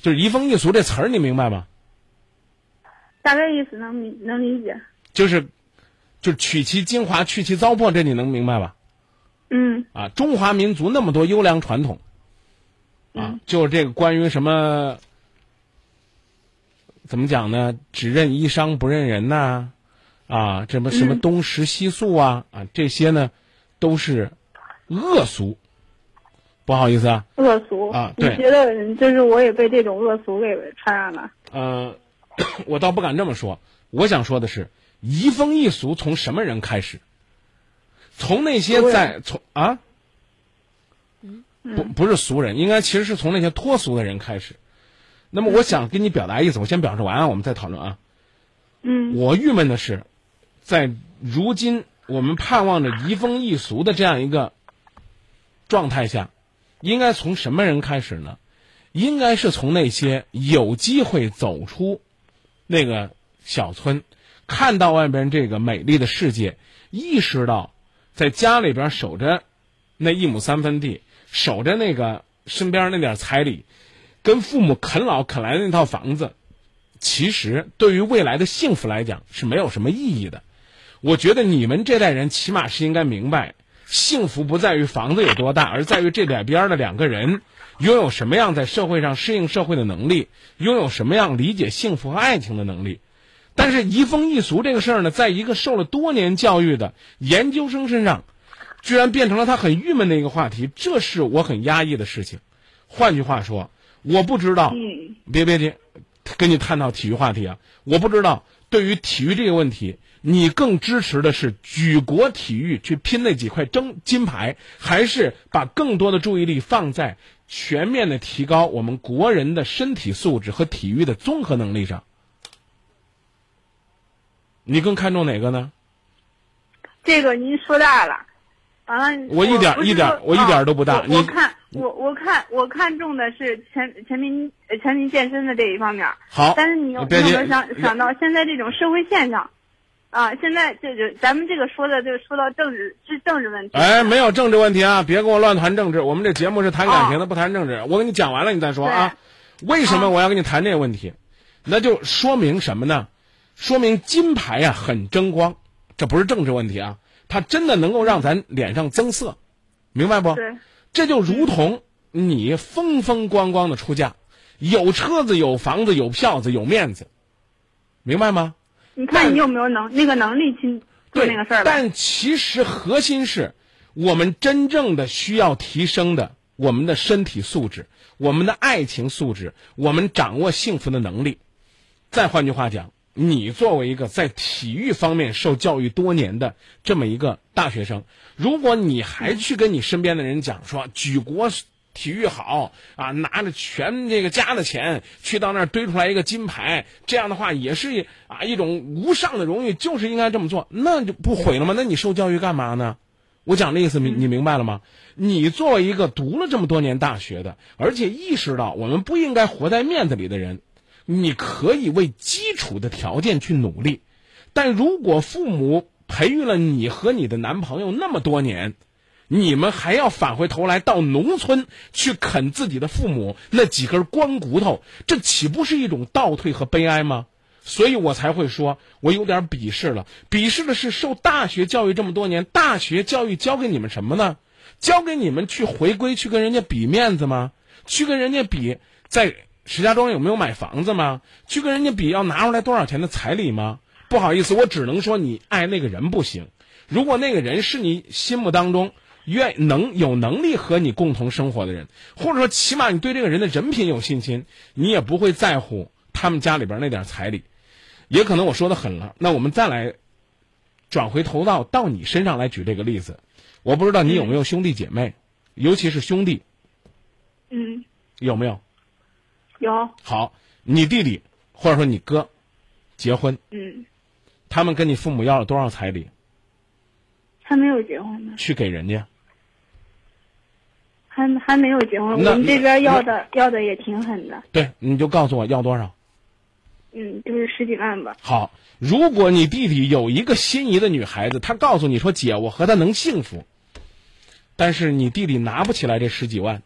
就是“移风易俗”这词儿，你明白吗？大概意思能理能理解。就是，就取其精华，去其糟粕，这你能明白吧？嗯。啊，中华民族那么多优良传统。啊，就是这个关于什么，怎么讲呢？只认衣裳不认人呐，啊，什么什么东食西宿啊，啊，这些呢，都是恶俗。不好意思啊。恶俗啊，对。你觉得就是我也被这种恶俗给传染了？呃，我倒不敢这么说。我想说的是，移风易俗从什么人开始？从那些在从啊。不不是俗人，应该其实是从那些脱俗的人开始。那么我想跟你表达意思，我先表示完，我们再讨论啊。嗯。我郁闷的是，在如今我们盼望着移风易俗的这样一个状态下，应该从什么人开始呢？应该是从那些有机会走出那个小村，看到外边这个美丽的世界，意识到在家里边守着那一亩三分地。守着那个身边那点彩礼，跟父母啃老啃来的那套房子，其实对于未来的幸福来讲是没有什么意义的。我觉得你们这代人起码是应该明白，幸福不在于房子有多大，而在于这两边的两个人拥有什么样在社会上适应社会的能力，拥有什么样理解幸福和爱情的能力。但是移风易俗这个事儿呢，在一个受了多年教育的研究生身上。居然变成了他很郁闷的一个话题，这是我很压抑的事情。换句话说，我不知道，别别别，跟你探讨体育话题啊，我不知道对于体育这个问题，你更支持的是举国体育去拼那几块争金牌，还是把更多的注意力放在全面的提高我们国人的身体素质和体育的综合能力上？你更看重哪个呢？这个您说大了。完了，我一点一点，我一点都不大。我看我我看我看中的是全全民全民健身的这一方面。好，但是你有没有想想到现在这种社会现象？啊，现在这就咱们这个说的就说到政治是政治问题。哎，没有政治问题啊！别跟我乱谈政治。我们这节目是谈感情的，不谈政治。我跟你讲完了，你再说啊。为什么我要跟你谈这个问题？那就说明什么呢？说明金牌啊很争光，这不是政治问题啊。它真的能够让咱脸上增色，明白不？对，这就如同你风风光光的出嫁，有车子、有房子、有票子、有面子，明白吗？你看你有没有能那个能力去做那个事儿？但其实核心是我们真正的需要提升的，我们的身体素质、我们的爱情素质、我们掌握幸福的能力。再换句话讲。你作为一个在体育方面受教育多年的这么一个大学生，如果你还去跟你身边的人讲说举国体育好啊，拿着全这个家的钱去到那儿堆出来一个金牌，这样的话也是啊一种无上的荣誉，就是应该这么做，那就不毁了吗？那你受教育干嘛呢？我讲的意思，你你明白了吗？你作为一个读了这么多年大学的，而且意识到我们不应该活在面子里的人。你可以为基础的条件去努力，但如果父母培育了你和你的男朋友那么多年，你们还要返回头来到农村去啃自己的父母那几根光骨头，这岂不是一种倒退和悲哀吗？所以我才会说，我有点鄙视了。鄙视的是受大学教育这么多年，大学教育教给你们什么呢？教给你们去回归，去跟人家比面子吗？去跟人家比在。石家庄有没有买房子吗？去跟人家比要拿出来多少钱的彩礼吗？不好意思，我只能说你爱那个人不行。如果那个人是你心目当中愿能有能力和你共同生活的人，或者说起码你对这个人的人品有信心，你也不会在乎他们家里边那点彩礼。也可能我说的狠了，那我们再来转回头到到你身上来举这个例子。我不知道你有没有兄弟姐妹，尤其是兄弟嗯，有没有？有，好，你弟弟或者说你哥结婚，嗯，他们跟你父母要了多少彩礼？还没有结婚呢，去给人家？还还没有结婚。那我们这边要的要的也挺狠的，对，你就告诉我要多少。嗯，就是十几万吧。好，如果你弟弟有一个心仪的女孩子，他告诉你说：“姐，我和她能幸福。”但是你弟弟拿不起来这十几万，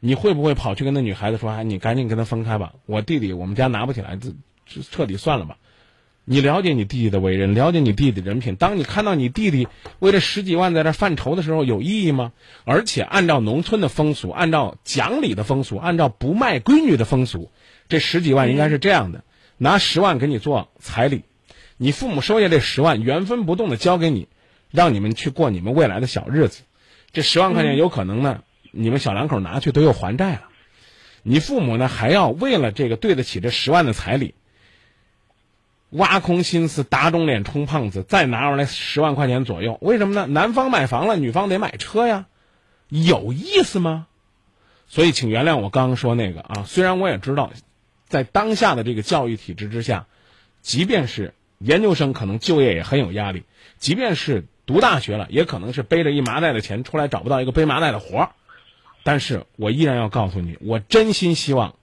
你会不会跑去跟那女孩子说：“哎，你赶紧跟他分开吧，我弟弟我们家拿不起来，这这彻底算了吧。”你了解你弟弟的为人，了解你弟弟的人品。当你看到你弟弟为了十几万在这犯愁的时候，有意义吗？而且按照农村的风俗，按照讲理的风俗，按照不卖闺女的风俗，这十几万应该是这样的：拿十万给你做彩礼，你父母收下这十万，原封不动的交给你，让你们去过你们未来的小日子。这十万块钱有可能呢，你们小两口拿去都要还债了。你父母呢，还要为了这个对得起这十万的彩礼。挖空心思打肿脸充胖子，再拿出来十万块钱左右，为什么呢？男方买房了，女方得买车呀，有意思吗？所以，请原谅我刚刚说那个啊。虽然我也知道，在当下的这个教育体制之下，即便是研究生，可能就业也很有压力；即便是读大学了，也可能是背着一麻袋的钱出来找不到一个背麻袋的活儿。但是我依然要告诉你，我真心希望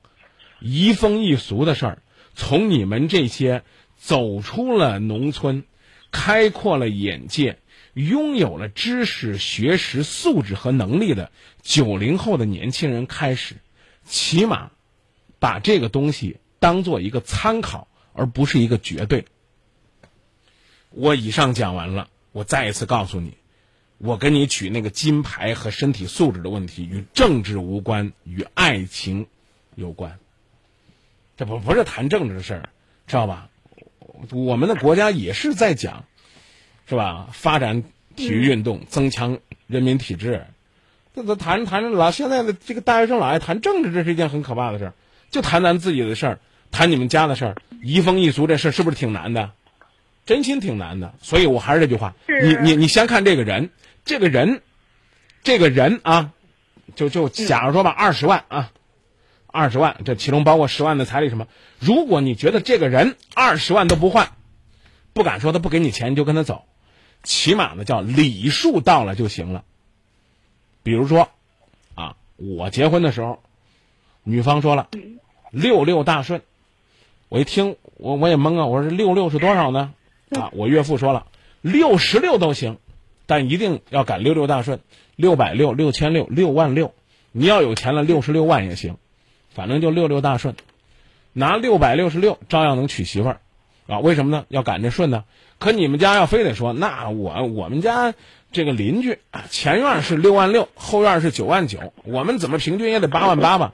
移风易俗的事儿从你们这些。走出了农村，开阔了眼界，拥有了知识、学识、素质和能力的九零后的年轻人开始，起码把这个东西当做一个参考，而不是一个绝对。我以上讲完了，我再一次告诉你，我跟你取那个金牌和身体素质的问题与政治无关，与爱情有关。这不不是谈政治的事儿，知道吧？我们的国家也是在讲，是吧？发展体育运动，增强人民体质。这这谈谈老现在的这个大学生老爱谈政治，这是一件很可怕的事儿。就谈咱自己的事儿，谈你们家的事儿，移风易俗这事儿是不是挺难的？真心挺难的。所以我还是这句话，你你你先看这个人，这个人，这个人啊，就就假如说吧，二十万啊。二十万，这其中包括十万的彩礼什么？如果你觉得这个人二十万都不换，不敢说他不给你钱，你就跟他走，起码呢叫礼数到了就行了。比如说，啊，我结婚的时候，女方说了六六大顺，我一听我我也懵啊，我说这六六是多少呢？啊，我岳父说了六十六都行，但一定要赶六六大顺，六百六、六千六、六万六，你要有钱了六十六万也行。反正就六六大顺，拿六百六十六照样能娶媳妇儿，啊？为什么呢？要赶这顺呢？可你们家要非得说，那我我们家这个邻居，前院是六万六，后院是九万九，我们怎么平均也得八万八吧？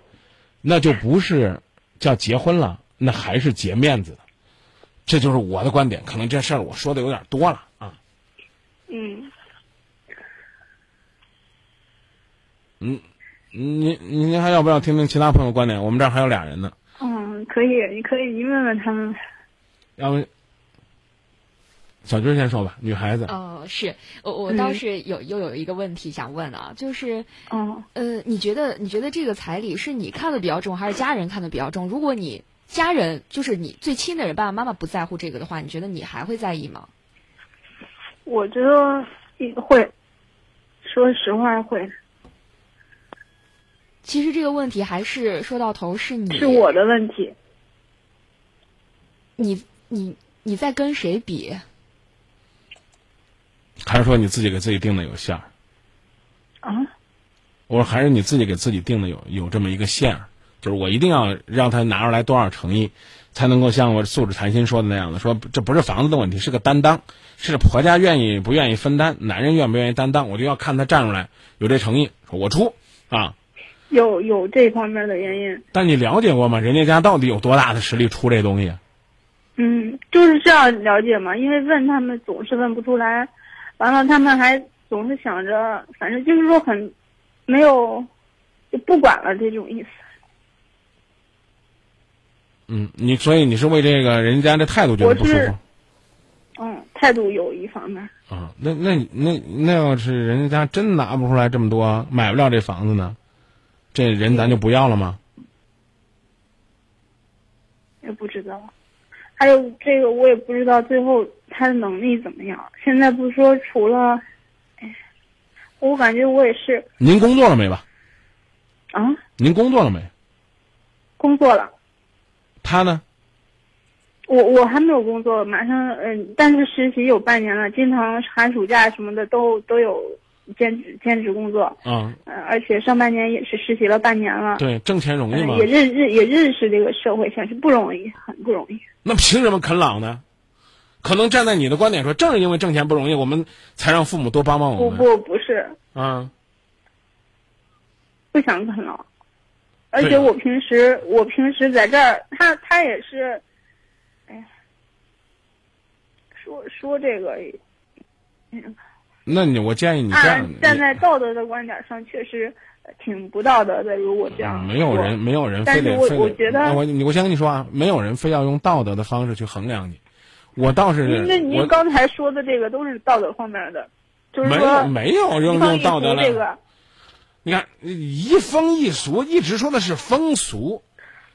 那就不是叫结婚了，那还是结面子的。这就是我的观点，可能这事儿我说的有点多了啊。嗯。嗯。你你您还要不要听听其他朋友观点？我们这儿还有俩人呢。嗯，可以，你可以你问问他们。要不，小军先说吧，女孩子。哦，是我我倒是有又有一个问题想问啊，就是，嗯呃，你觉得你觉得这个彩礼是你看的比较重，还是家人看的比较重？如果你家人就是你最亲的人，爸爸妈妈不在乎这个的话，你觉得你还会在意吗？我觉得会，说实话会。其实这个问题还是说到头是你是我的问题。你你你在跟谁比？还是说你自己给自己定的有线儿？啊？我说还是你自己给自己定的有有这么一个线儿，就是我一定要让他拿出来多少诚意，才能够像我素质谈心说的那样的，说这不是房子的问题，是个担当，是婆家愿意不愿意分担，男人愿不愿意担当，我就要看他站出来有这诚意，说我出啊。有有这方面的原因，但你了解过吗？人家家到底有多大的实力出这东西？嗯，就是这样了解嘛。因为问他们总是问不出来，完了他们还总是想着，反正就是说很没有就不管了这种意思。嗯，你所以你是为这个人家的态度觉得不舒服？嗯，态度有一方面。啊，那那那那要是人家真拿不出来这么多，买不了这房子呢，这人咱就不要了吗？也不知道，还有这个我也不知道最后他的能力怎么样。现在不是说除了，哎，我感觉我也是您工作了没吧？啊，您工作了没？工作了，他呢？我我还没有工作，马上嗯，但是实习有半年了，经常寒暑假什么的都都有兼职兼职工作，啊，呃，而且上半年也是实习了半年了，对，挣钱容易吗嗯？也认认也认识这个社会，现实不容易，很不容易。那凭什么啃老呢？可能站在你的观点说，正是因为挣钱不容易，我们才让父母多帮帮我们。不不不是，啊，不想啃老，而且我平时我平时在这儿，他他也是，哎呀，说说这个，嗯，那你我建议你这样，站在道德的观点上，确实呃挺不道德的。如果这样，没有人没有人非得非得我觉得我你我先跟你说啊，没有人非要用道德的方式去衡量你。我倒是您这您刚才说的这个都是道德方面的，就是没说有没有用道德来这个。你看移风易俗，一直说的是风俗，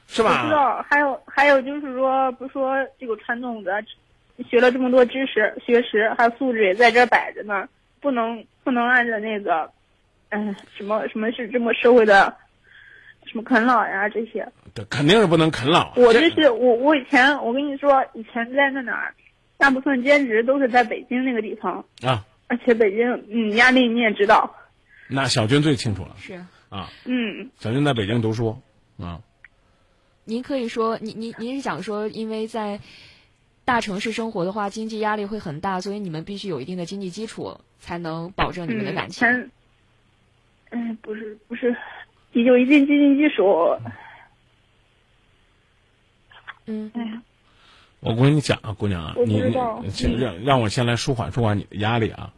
是吧我知？道，还有还有就是说，不是说这个传统的，学了这么多知识、学识，还有素质也在这摆着呢，不能不能按照那个，嗯、什么什么是这么社会的，什么啃老呀这些。对，肯定是不能啃老。我这是我我以前我跟你说，以前在那哪儿，大部分兼职都是在北京那个地方，啊，而且北京嗯压力你也知道，那小军最清楚了是。啊。嗯，小军在北京读书啊，您可以说，您您您是想说，因为在大城市生活的话，经济压力会很大，所以你们必须有一定的经济基础，才能保证你们的感情。嗯，嗯，不是不是，有一定经济基础。嗯，哎呀，我跟你讲啊，姑娘啊，你你让让我先来舒缓舒缓你的压力啊。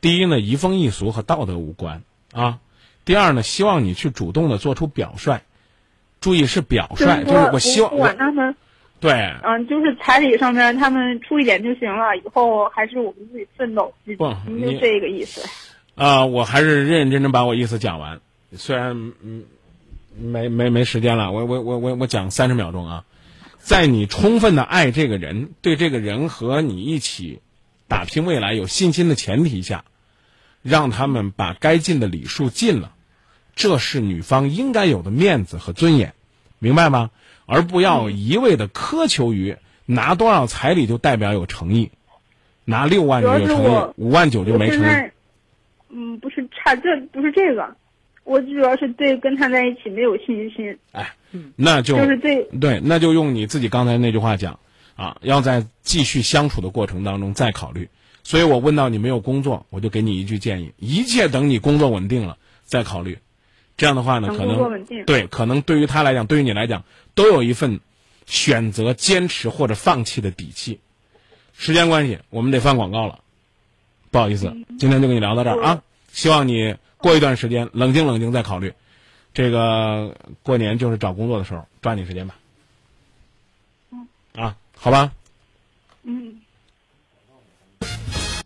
第一呢，移风易俗和道德无关啊。第二呢，希望你去主动的做出表率，注意是表率，就是我希望我管他们，对嗯，就是彩礼上面他们出一点就行了，以后还是我们自己奋斗，就不您就这个意思。啊、我还是认认真真把我意思讲完。虽然嗯没没没时间了，我我我我我讲三十秒钟啊。在你充分的爱这个人，对这个人和你一起打拼未来有信心的前提下，让他们把该尽的礼数尽了，这是女方应该有的面子和尊严，明白吗？而不要一味的苛求于拿多少彩礼就代表有诚意，拿六万就有诚意，五万九就没诚意。嗯，不是差这不是这个，我主要是对跟他在一起没有信心。哎那就就是对对，那就用你自己刚才那句话讲啊，要在继续相处的过程当中再考虑。所以我问到你没有工作，我就给你一句建议：一切等你工作稳定了再考虑。这样的话呢，可能对，可能对于他来讲，对于你来讲，都有一份选择、坚持或者放弃的底气。时间关系，我们得放广告了，不好意思，今天就跟你聊到这儿啊。希望你过一段时间冷静冷静再考虑。这个过年就是找工作的时候，抓紧时间吧。啊，好吧。嗯。